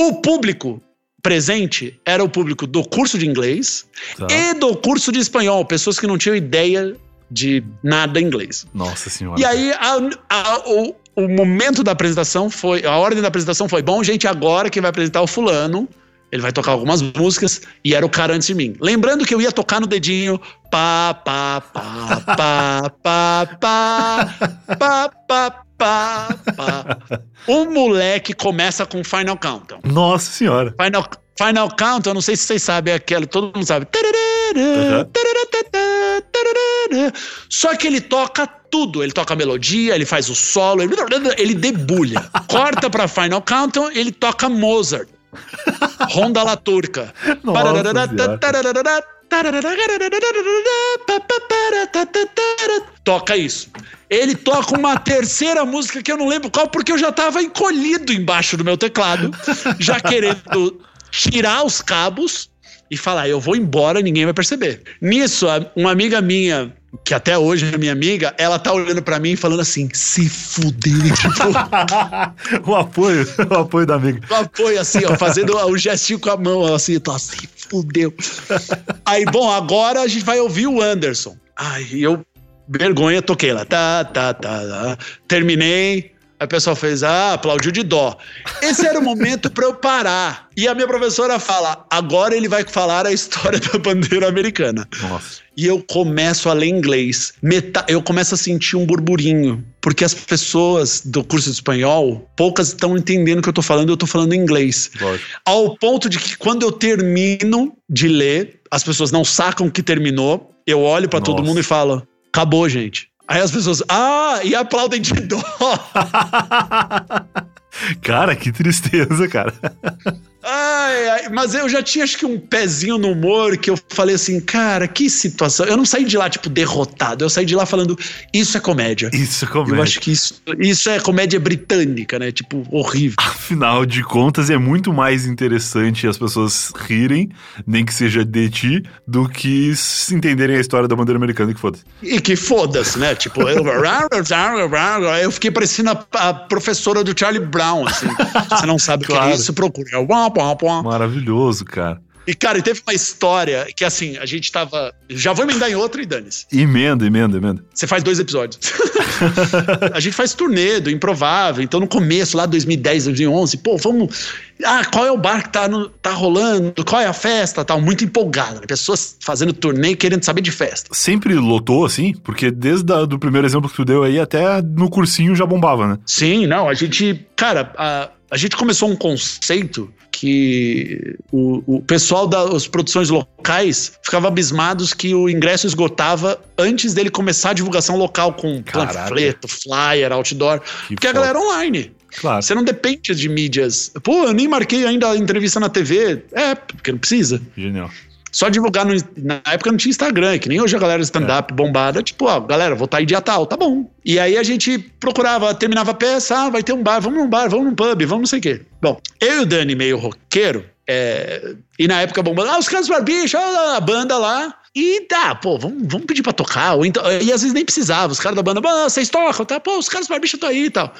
o público presente era o público do curso de inglês Tá. e do curso de espanhol, pessoas que não tinham ideia de nada inglês. Nossa senhora. E aí, a- a- o, o momento da apresentação foi. A ordem da apresentação foi: bom, gente, agora quem vai apresentar é o fulano. Ele vai tocar algumas músicas e era o cara antes de mim. Lembrando que eu ia tocar no dedinho. Pá, pá, pá, pá, pá, pá, pá, pá, pá, pá. O moleque começa com Final Countdown. Nossa senhora. Final, Final Countdown, não sei se vocês sabem aquele, todo mundo sabe. Só que ele toca tudo. Ele toca a melodia, ele faz o solo, ele, ele debulha. Corta pra Final Countdown, ele toca Mozart. Ronda La Turca. Toca isso. Ele toca uma terceira música que eu não lembro qual, porque eu já tava encolhido embaixo do meu teclado, já querendo tirar os cabos e falar: eu vou embora, ninguém vai perceber. Nisso, uma amiga minha, que até hoje é minha amiga, ela tá olhando para mim e falando assim: se fuder. O apoio, o apoio da amiga. O apoio, assim, ó, fazendo o gestinho com a mão, assim, tá se fudeu. Aí, bom, agora a gente vai ouvir o Anderson. Ai, eu, vergonha, toquei lá. Tá, tá, tá, tá. Terminei. Aí o pessoal fez, ah, aplaudiu de dó. Esse era o momento para eu parar. E a minha professora fala, agora ele vai falar a história da bandeira americana. Nossa. E eu começo a ler inglês. Meta eu começo a sentir um burburinho. Porque as pessoas do curso de espanhol, poucas estão entendendo o que eu tô falando, eu tô falando inglês. Lógico. Ao ponto de que quando eu termino de ler, as pessoas não sacam que terminou. Eu olho para todo mundo e falo, acabou, gente. Aí as pessoas, ah, e aplaudem de dó. cara, que tristeza, cara. Ai, ai, mas eu já tinha acho que um pezinho no humor que eu falei assim, cara, que situação. Eu não saí de lá, tipo, derrotado. Eu saí de lá falando, isso é comédia. Isso é comédia. Eu acho que isso, isso é comédia britânica, né? Tipo, horrível. Afinal de contas, é muito mais interessante as pessoas rirem, nem que seja de ti, do que se entenderem a história da bandeira americana que foda-se. E que foda-se, né? Tipo, eu, eu fiquei parecendo a, a, professora do Charlie Brown, assim. Você não sabe claro. o que é isso, procura. Maravilhoso, cara. E, cara, e teve uma história que, assim, a gente tava. Já vou emendar em outra e dane-se. Emenda, emenda, emenda. Você faz dois episódios. a gente faz turnê do Improvável. Então, no começo, lá 2010, 2011, pô, vamos. Ah, qual é o bar que tá, no, tá rolando? Qual é a festa? Tal. Muito empolgado. Né? Pessoas fazendo turnê querendo saber de festa. Sempre lotou, assim? Porque desde o primeiro exemplo que tu deu aí, até no cursinho já bombava, né? Sim, não. A gente. Cara, a, a gente começou um conceito que o, o pessoal das produções locais ficava abismados que o ingresso esgotava antes dele começar a divulgação local com Caraca. panfleto, flyer, outdoor, que porque foda. a galera é online. Claro. Você não depende de mídias. Pô, eu nem marquei ainda a entrevista na TV. É, porque não precisa. Genial. Só divulgar no, na época não tinha Instagram, que nem hoje a galera stand-up é. bombada, tipo, ó, galera, vou estar tá aí dia tal, tá bom. E aí a gente procurava, terminava a peça, ah, vai ter um bar, vamos num bar, vamos num pub, vamos não sei o quê. Bom, eu e o Dani, meio roqueiro, é, e na época bombando, ah, os caras barbicha, a banda lá. E tá, pô, vamos, vamos pedir pra tocar. Ou então, e às vezes nem precisava. Os caras da banda, ah, vocês tocam, tá? Pô, os caras barbicha estão aí e tal.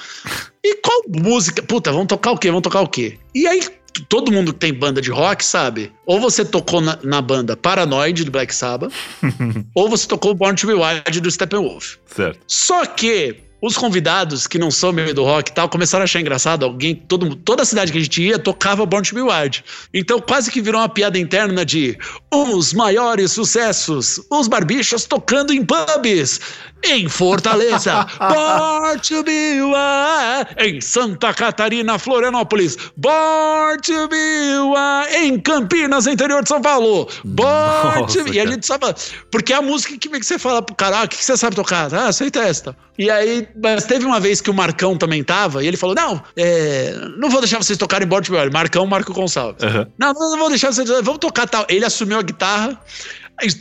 E qual música? Puta, vamos tocar o quê? Vamos tocar o quê? E aí todo mundo que tem banda de rock sabe. Ou você tocou na, na banda Paranoid do Black Sabbath, ou você tocou Born to Be Wild do Steppenwolf. Certo. Só que os convidados que não são meio do rock e tal começaram a achar engraçado. Alguém, todo, toda a cidade que a gente ia tocava Born to Be Wild. Então quase que virou uma piada interna de os maiores sucessos, os barbichas tocando em pubs em Fortaleza. Born to Be Wild em Santa Catarina, Florianópolis. Born to Be Wild em Campinas, interior de São Paulo. Born Nossa, to Be... E a gente sabe... Porque é a música que você fala pro cara, ah, o que você sabe tocar? Ah, sei testa. E aí, mas teve uma vez que o Marcão também tava, e ele falou: Não, é, não vou deixar vocês tocarem Board Well. Marcão, Marco Gonçalves. Uhum. Não, não, vou deixar vocês. Vamos tocar tal. Ele assumiu a guitarra.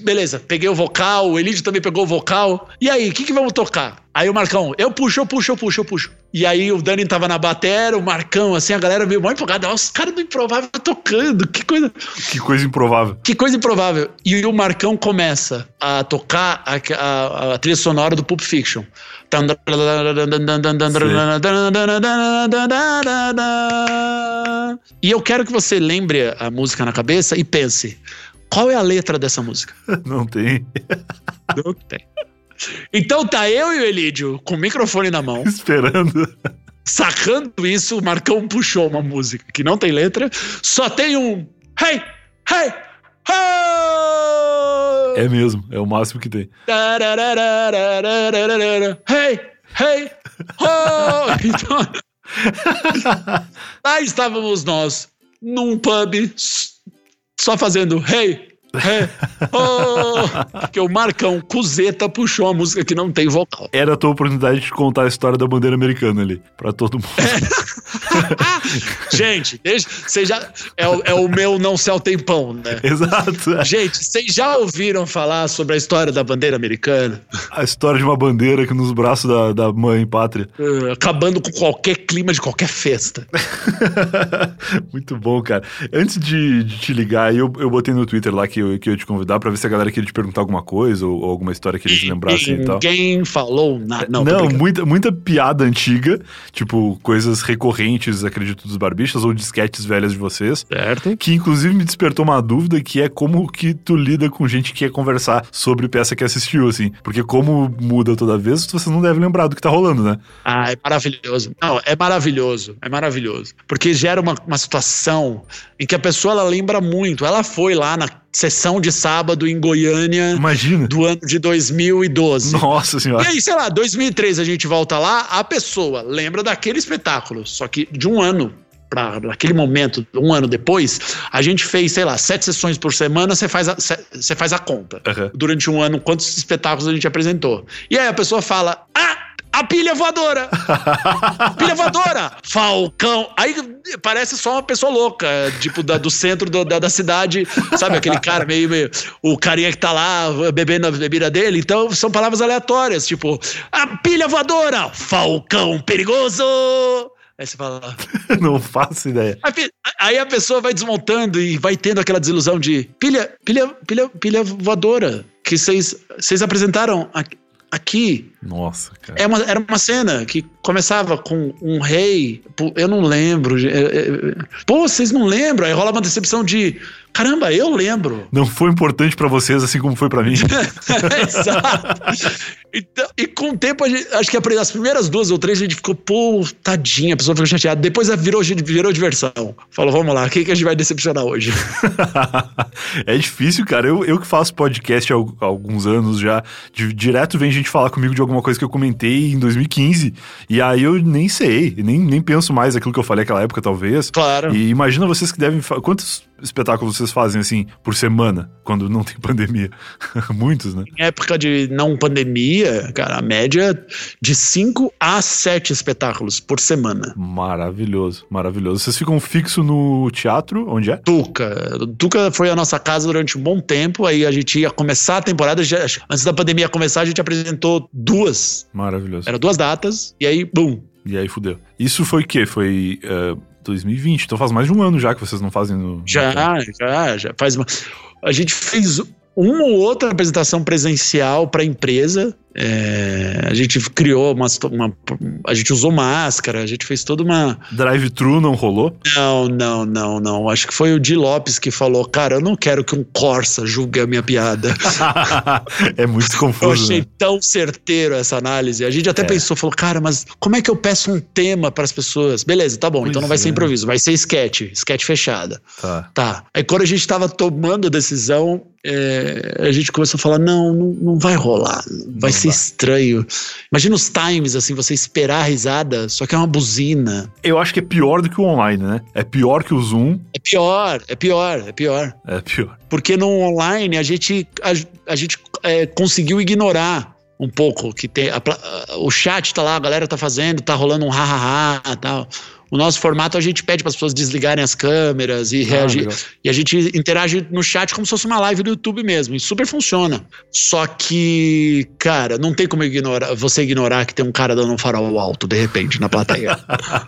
Beleza, peguei o vocal, o Elidio também pegou o vocal. E aí, o que, que vamos tocar? Aí o Marcão, eu puxo, eu puxo, eu puxo, eu puxo. E aí o Dani tava na bateria, o Marcão, assim, a galera meio mal empolgada. Os caras do Improvável tocando, que coisa. Que coisa improvável. Que coisa improvável. E o Marcão começa a tocar a, a, a trilha sonora do Pulp Fiction. E eu quero que você lembre a música na cabeça e pense: qual é a letra dessa música? Não tem. Não tem. Então tá eu e o Elídio com o microfone na mão. Esperando. Sacando isso, o Marcão puxou uma música que não tem letra, só tem um Hey! Hey! Hey! É mesmo, é o máximo que tem. Hey! Hey! Oh! Então, lá estávamos nós, num pub, só fazendo hey, é. Oh, que o Marcão Cuseta puxou a música que não tem vocal. Era a tua oportunidade de contar a história da bandeira americana ali, pra todo mundo. É. Gente, vocês já, é, o, é o meu não céu tempão, né? Exato. É. Gente, vocês já ouviram falar sobre a história da bandeira americana? A história de uma bandeira que nos braços da, da mãe pátria. Uh, acabando com qualquer clima de qualquer festa. Muito bom, cara. Antes de, de te ligar, eu, eu botei no Twitter lá que eu, que eu ia te convidar pra ver se a galera queria te perguntar alguma coisa ou, ou alguma história que eles lembrassem e tal. Ninguém falou nada. Não, não muita, muita piada antiga, tipo coisas recorrentes, acredito, dos barbichas ou disquetes velhas de vocês. Certo. Que inclusive me despertou uma dúvida que é como que tu lida com gente que quer conversar sobre peça que assistiu, assim. Porque como muda toda vez, você não deve lembrar do que tá rolando, né? Ah, é maravilhoso. Não, é maravilhoso. É maravilhoso. Porque gera uma, uma situação em que a pessoa ela lembra muito. Ela foi lá na sessão de sábado em Goiânia. Imagina. Do ano de 2012. Nossa senhora. E aí, sei lá, 2003 a gente volta lá, a pessoa lembra daquele espetáculo, só que de um ano para aquele momento, um ano depois, a gente fez, sei lá, sete sessões por semana, você faz a, você faz a conta. Uhum. Durante um ano, quantos espetáculos a gente apresentou. E aí a pessoa fala: Ah! A pilha voadora! pilha voadora! Falcão! Aí parece só uma pessoa louca, tipo, da, do centro do, da, da, cidade, sabe? Aquele cara meio, meio. O carinha que tá lá bebendo a bebida dele. Então são palavras aleatórias, tipo, a pilha voadora! Falcão perigoso! Aí você fala. Não faço ideia. Aí a pessoa vai desmontando e vai tendo aquela desilusão de pilha, pilha, pilha, pilha voadora que vocês apresentaram aqui. Nossa, cara. É uma, era uma cena que começava com um rei. Eu não lembro. Pô, vocês não lembram? Aí rola uma decepção de. Caramba, eu lembro. Não foi importante para vocês assim como foi para mim. Exato. Então, e com o tempo, gente, acho que as primeiras duas ou três a gente ficou, pô, tadinha, a pessoa ficou chateada. Depois virou, virou diversão. Falou, vamos lá, quem que a gente vai decepcionar hoje? é difícil, cara. Eu, eu que faço podcast há alguns anos já, de, direto vem gente falar comigo de alguma coisa que eu comentei em 2015. E aí eu nem sei, nem, nem penso mais aquilo que eu falei naquela época, talvez. Claro. E imagina vocês que devem. Quantos espetáculos vocês fazem assim por semana, quando não tem pandemia? Muitos, né? Em época de não pandemia, cara, a média de 5 a 7 espetáculos por semana. Maravilhoso, maravilhoso. Vocês ficam fixo no teatro? Onde é? Tuca. Tuca foi a nossa casa durante um bom tempo. Aí a gente ia começar a temporada. Já, antes da pandemia começar, a gente apresentou duas. Maravilhoso. Era duas datas, e aí, bum. E aí fudeu. Isso foi o quê? Foi. Uh 2020. Então faz mais de um ano já que vocês não fazem no. Já, já, já. Faz uma... A gente fez uma ou outra apresentação presencial para a empresa é, a gente criou uma, uma, A gente usou máscara, a gente fez toda uma. Drive-thru não rolou? Não, não, não, não. Acho que foi o Di Lopes que falou: Cara, eu não quero que um Corsa julgue a minha piada. é muito confuso. Eu achei né? tão certeiro essa análise. A gente até é. pensou: falou, Cara, mas como é que eu peço um tema para as pessoas? Beleza, tá bom, pois então não vai é. ser improviso, vai ser sketch, sketch fechada. Tá. Tá. Aí quando a gente tava tomando a decisão, é, a gente começou a falar: Não, não, não vai rolar, vai não ser estranho. Imagina os times, assim, você esperar a risada, só que é uma buzina. Eu acho que é pior do que o online, né? É pior que o Zoom. É pior, é pior, é pior. É pior. Porque no online a gente, a, a gente é, conseguiu ignorar um pouco que tem a, o chat tá lá, a galera tá fazendo, tá rolando um ha-ha-ha e tal. O nosso formato a gente pede para as pessoas desligarem as câmeras e ah, reagir. E a gente interage no chat como se fosse uma live do YouTube mesmo. E super funciona. Só que, cara, não tem como ignorar, você ignorar que tem um cara dando um farol alto de repente na plateia.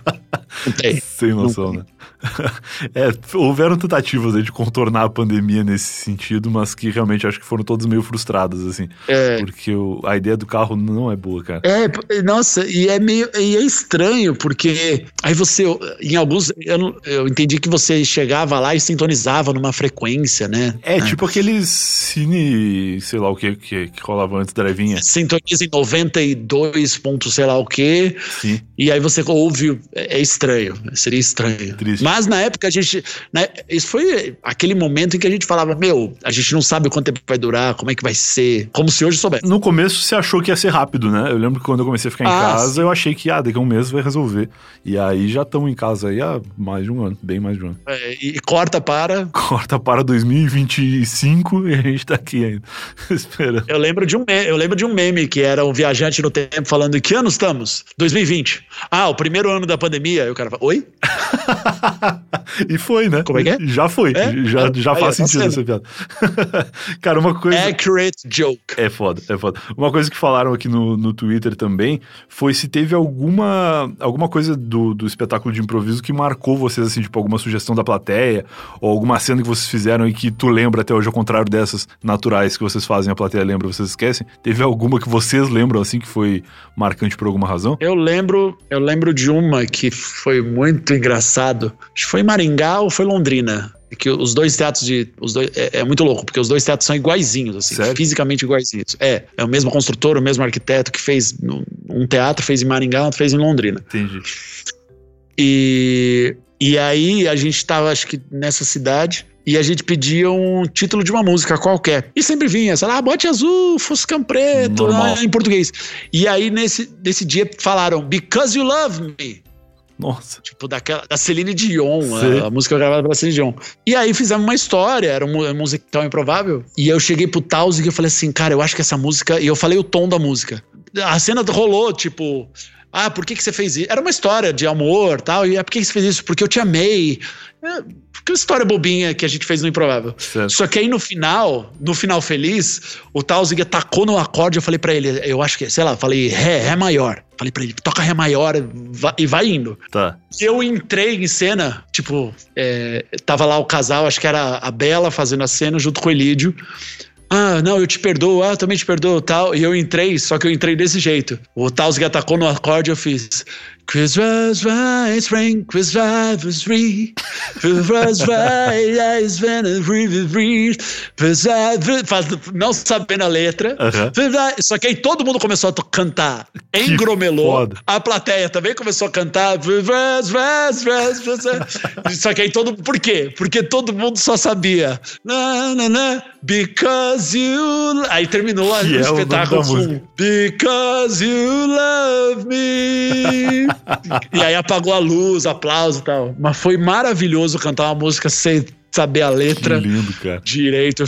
não tem. Sem noção, não né? é, houveram tentativas de contornar a pandemia nesse sentido, mas que realmente acho que foram todas meio frustradas, assim. É. Porque o, a ideia do carro não é boa, cara. É, nossa, e é meio. E é estranho, porque aí você, em alguns. Eu, eu entendi que você chegava lá e sintonizava numa frequência, né? É, é. tipo aqueles cine. sei lá o que, que, que rolava antes da levinha. Sintoniza em 92 pontos, sei lá o que. Sim. E aí você ouve. É, é estranho. Seria estranho. Triste triste. Mas na época a gente. Né, isso foi aquele momento em que a gente falava: Meu, a gente não sabe quanto tempo vai durar, como é que vai ser. Como se hoje soubesse. No começo você achou que ia ser rápido, né? Eu lembro que quando eu comecei a ficar em Ah, casa, sim. eu achei que, ah, daqui a um mês vai resolver. E aí já estamos em casa aí há mais de um ano, bem mais de um ano. É, e, corta para. Corta para 2025 e a gente tá aqui ainda, esperando. Eu lembro de um meme, eu lembro de um meme que era um viajante no tempo falando que ano estamos? 2020. Ah, o primeiro ano da pandemia. Aí o cara fala, oi? e foi, né? Como é que é? Já foi. É? Já, já faz tá sentido essa piada. Cara, uma coisa. Accurate joke. É foda, é foda. Uma coisa que falaram aqui no, no Twitter também foi se teve alguma, alguma coisa do, do espetáculo de improviso que marcou vocês, assim, tipo, alguma sugestão da plateia, ou alguma cena que vocês fizeram e que tu lembra até hoje, ao contrário dessas naturais que vocês fazem, a plateia lembra, vocês esquecem. Teve alguma que vocês lembram, assim, que foi marcante por alguma razão? Eu lembro, eu lembro de uma que foi muito engraçado. Acho que foi Maringá ou foi Londrina. Que os dois teatros de. Os dois, é, é muito louco, porque os dois teatros são iguaizinhos, assim, Sério? fisicamente iguaizinhos. É, é o mesmo construtor, o mesmo arquiteto que fez um teatro, fez em Maringá, outro fez em Londrina. Entendi. E, e aí a gente tava, acho que nessa cidade, e a gente pedia um título de uma música qualquer. E sempre vinha, sei lá, bote azul, Fuscão preto, Normal. né, em português. E aí nesse, nesse dia falaram, Because You Love Me. Nossa. Tipo, daquela, da Celine Dion, a, a música gravada pela Celine Dion. E aí fizemos uma história, era um mu- musical improvável. E eu cheguei pro Tausig e eu falei assim, cara, eu acho que essa música. E eu falei o tom da música. A cena rolou, tipo. Ah, por que, que você fez isso? Era uma história de amor tal. E ah, por que, que você fez isso? Porque eu te amei. É, que história bobinha que a gente fez no Improvável. Certo. Só que aí no final, no final feliz, o Tausig tacou no acorde, eu falei pra ele, eu acho que, sei lá, falei Ré, Ré maior. Falei pra ele, toca Ré maior e vai indo. Tá. Eu entrei em cena, tipo, é, tava lá o casal, acho que era a Bela fazendo a cena junto com o Elídio. Ah, não, eu te perdoo, ah, eu também te perdoo, tal. E eu entrei, só que eu entrei desse jeito. O Tausig atacou no acorde, eu fiz. Christmas vai spring, Christmas was free. Christmas vai, really free. Christmas- faz- Não sabendo a letra. Aham. Só que aí todo mundo começou a cantar. Engromelou. A plateia também começou a cantar. Só que aí todo. Por quê? Porque todo mundo só sabia. Na, na, na, because you. Aí terminou Que o é o espetáculo música. Because you love me. e aí apagou a luz, aplauso e tal. Mas foi maravilhoso cantar uma música sem saber a Que letra lindo, cara. direito.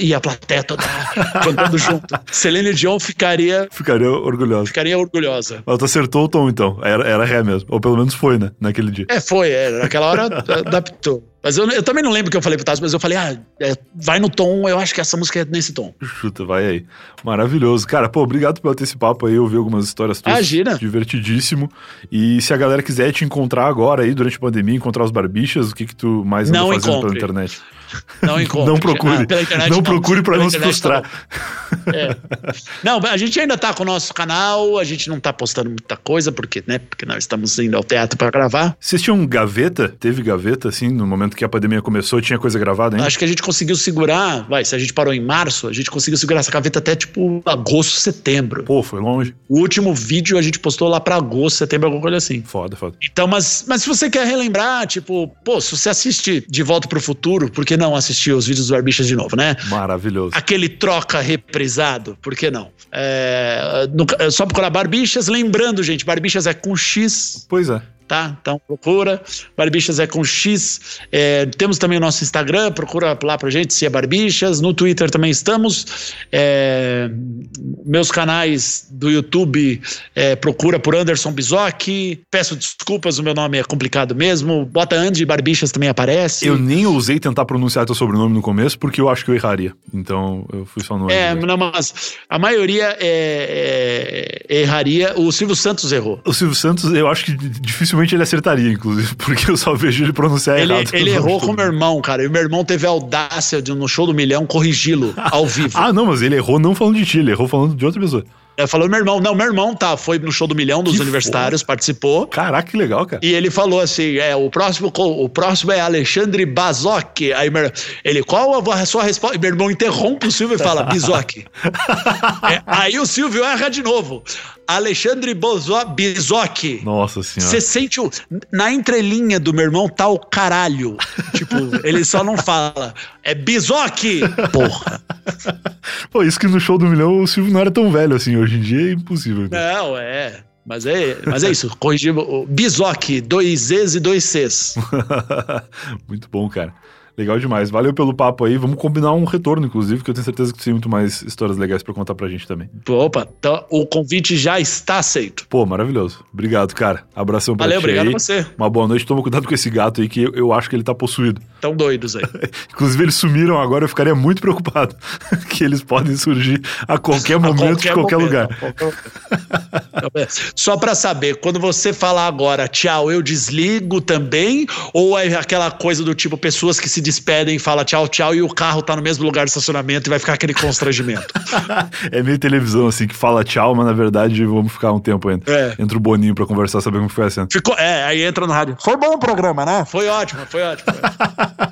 E a plateia toda cantando junto. Celine Dion ficaria, Ficaria orgulhoso. ficaria orgulhosa. Ela acertou o tom, então. Era, era ré mesmo. Ou pelo menos foi, né? Naquele dia. É, foi, é, naquela hora adaptou. Mas eu, eu também não lembro o que eu falei pro Tasso, mas eu falei, ah, é, vai no tom, eu acho que essa música é nesse tom. Chuta, vai aí. Maravilhoso. Cara, pô, obrigado por ter esse papo aí. Eu ouvi algumas histórias tuas. Imagina. Divertidíssimo. E se a galera quiser te encontrar agora aí, durante a pandemia, encontrar os barbichas, o que que tu mais anda Não fazendo pela encontre. internet? Não encontre. Não procure. Ah, pela internet não procure pra Pela não se tá frustrar. É. Não, a gente ainda tá com o nosso canal, a gente não tá postando muita coisa, porque, né, porque nós estamos indo ao teatro para gravar. Vocês tinham gaveta? Teve gaveta, assim, no momento que a pandemia começou? Tinha coisa gravada ainda? Acho que a gente conseguiu segurar, vai, se a gente parou em março, a gente conseguiu segurar essa gaveta até tipo agosto, setembro. Pô, foi longe. O último vídeo a gente postou lá pra agosto, setembro, alguma coisa assim. Foda, foda. Então, mas, mas se você quer relembrar, tipo, pô, se você assiste De Volta pro Futuro, por que não assistir os vídeos do Barbichas de novo, né? Maravilhoso. Aquele troca reprisado, por que não? É, no- é só procurar Barbichas, lembrando, gente, Barbichas é com X, Pois é. Tá? Então procura. Barbichas é com X. É, temos também o nosso Instagram, procura lá pra gente se é Barbichas. No Twitter também estamos. É, meus canais do YouTube, é, procura por Anderson Bizoc. Peço desculpas, o meu nome é complicado mesmo. Bota Andy Barbichas também aparece. Eu nem ousei tentar pronunciar teu sobrenome no começo, porque eu acho que eu erraria. Então, eu fui só no É, não, mas a maioria é, é, erraria. O Silvio Santos errou. O Silvio Santos, eu acho que dificilmente ele acertaria, inclusive, porque eu só vejo ele pronunciar Ele, errado. ele o errou com todo meu irmão, cara. E meu irmão teve a audácia de, no show do milhão, corrigi-lo ao vivo. Ah, não, mas ele errou não falando de ti, ele errou falando de outra pessoa. Falou, meu irmão, não, meu irmão tá, foi no show do Milhão dos Que Universitários, participou. Caraca, que legal, cara. E ele falou assim: é, o próximo, o próximo é Alexandre Bazoc. Aí meu- ele, qual a sua resposta? Meu irmão interrompe o Silvio e fala, Bizoc. É, aí o Silvio erra de novo. Alexandre Bozo, Bizoc. Nossa senhora. Você sente o. Na entrelinha do meu irmão tá o caralho. tipo, ele só não fala. É Bizoc! Porra. Pô, isso que no show do milhão o Silvio não era tão velho assim. Hoje em dia é impossível. cara. Não, é. Mas é, mas é isso. Corrigimos. Bizoc, dois Zs e dois Cs. muito bom, cara. Legal demais. Valeu pelo papo aí. Vamos combinar um retorno, inclusive, que eu tenho certeza que tem muito mais histórias legais pra contar pra gente também. Opa, então o convite já está aceito. Pô, maravilhoso. Obrigado, cara. Abração pra Valeu, ti obrigado aí. a você. Uma boa noite. Toma cuidado com esse gato aí, que eu, eu acho que ele tá possuído. Tão doidos aí. Inclusive, eles sumiram agora, eu ficaria muito preocupado. que eles podem surgir a qualquer A momento, de qualquer momento, lugar. qualquer. Só pra saber, quando você falar agora tchau, eu desligo também? Ou é aquela coisa do tipo pessoas que se despedem falam tchau, tchau e o carro tá no mesmo lugar do estacionamento e vai ficar aquele constrangimento? é meio televisão, assim, que fala tchau, mas na verdade vamos ficar um tempo ainda. É. Entra o Boninho pra conversar, saber como foi a cena. Ficou, é, aí entra no rádio. Foi bom o programa, né? Foi ótimo, foi ótimo.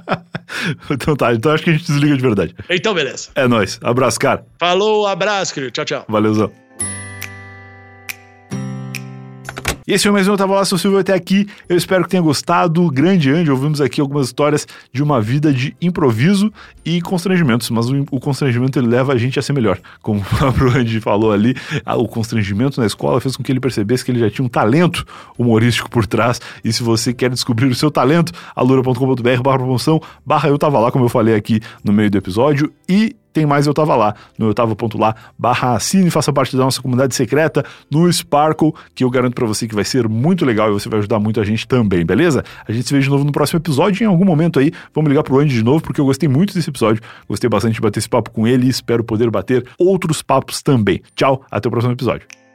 então tá, então acho que a gente desliga de verdade. então, beleza. É nóis. Abraço, cara. Falou, abraço, querido. Tchau, tchau. Valeuzão. E esse foi mais um Tava Lá, seu Silvio até aqui. Eu espero que tenha gostado. Grande Andy, ouvimos aqui algumas histórias de uma vida de improviso e constrangimentos, mas o, o constrangimento ele leva a gente a ser melhor. Como o próprio Andy falou ali, o constrangimento na escola fez com que ele percebesse que ele já tinha um talento humorístico por trás. E se você quer descobrir o seu talento, alura.com.br barra promoção, barra eu tava lá, como eu falei aqui no meio do episódio. E tem mais Eu Tava Lá, no eu tava.lá barra assine, faça parte da nossa comunidade secreta no Sparkle, que eu garanto pra você que vai ser muito legal e você vai ajudar muito a gente também, beleza? A gente se vê de novo no próximo episódio, em algum momento aí, vamos ligar pro Andy de novo, porque eu gostei muito desse episódio, gostei bastante de bater esse papo com ele e espero poder bater outros papos também. Tchau, até o próximo episódio.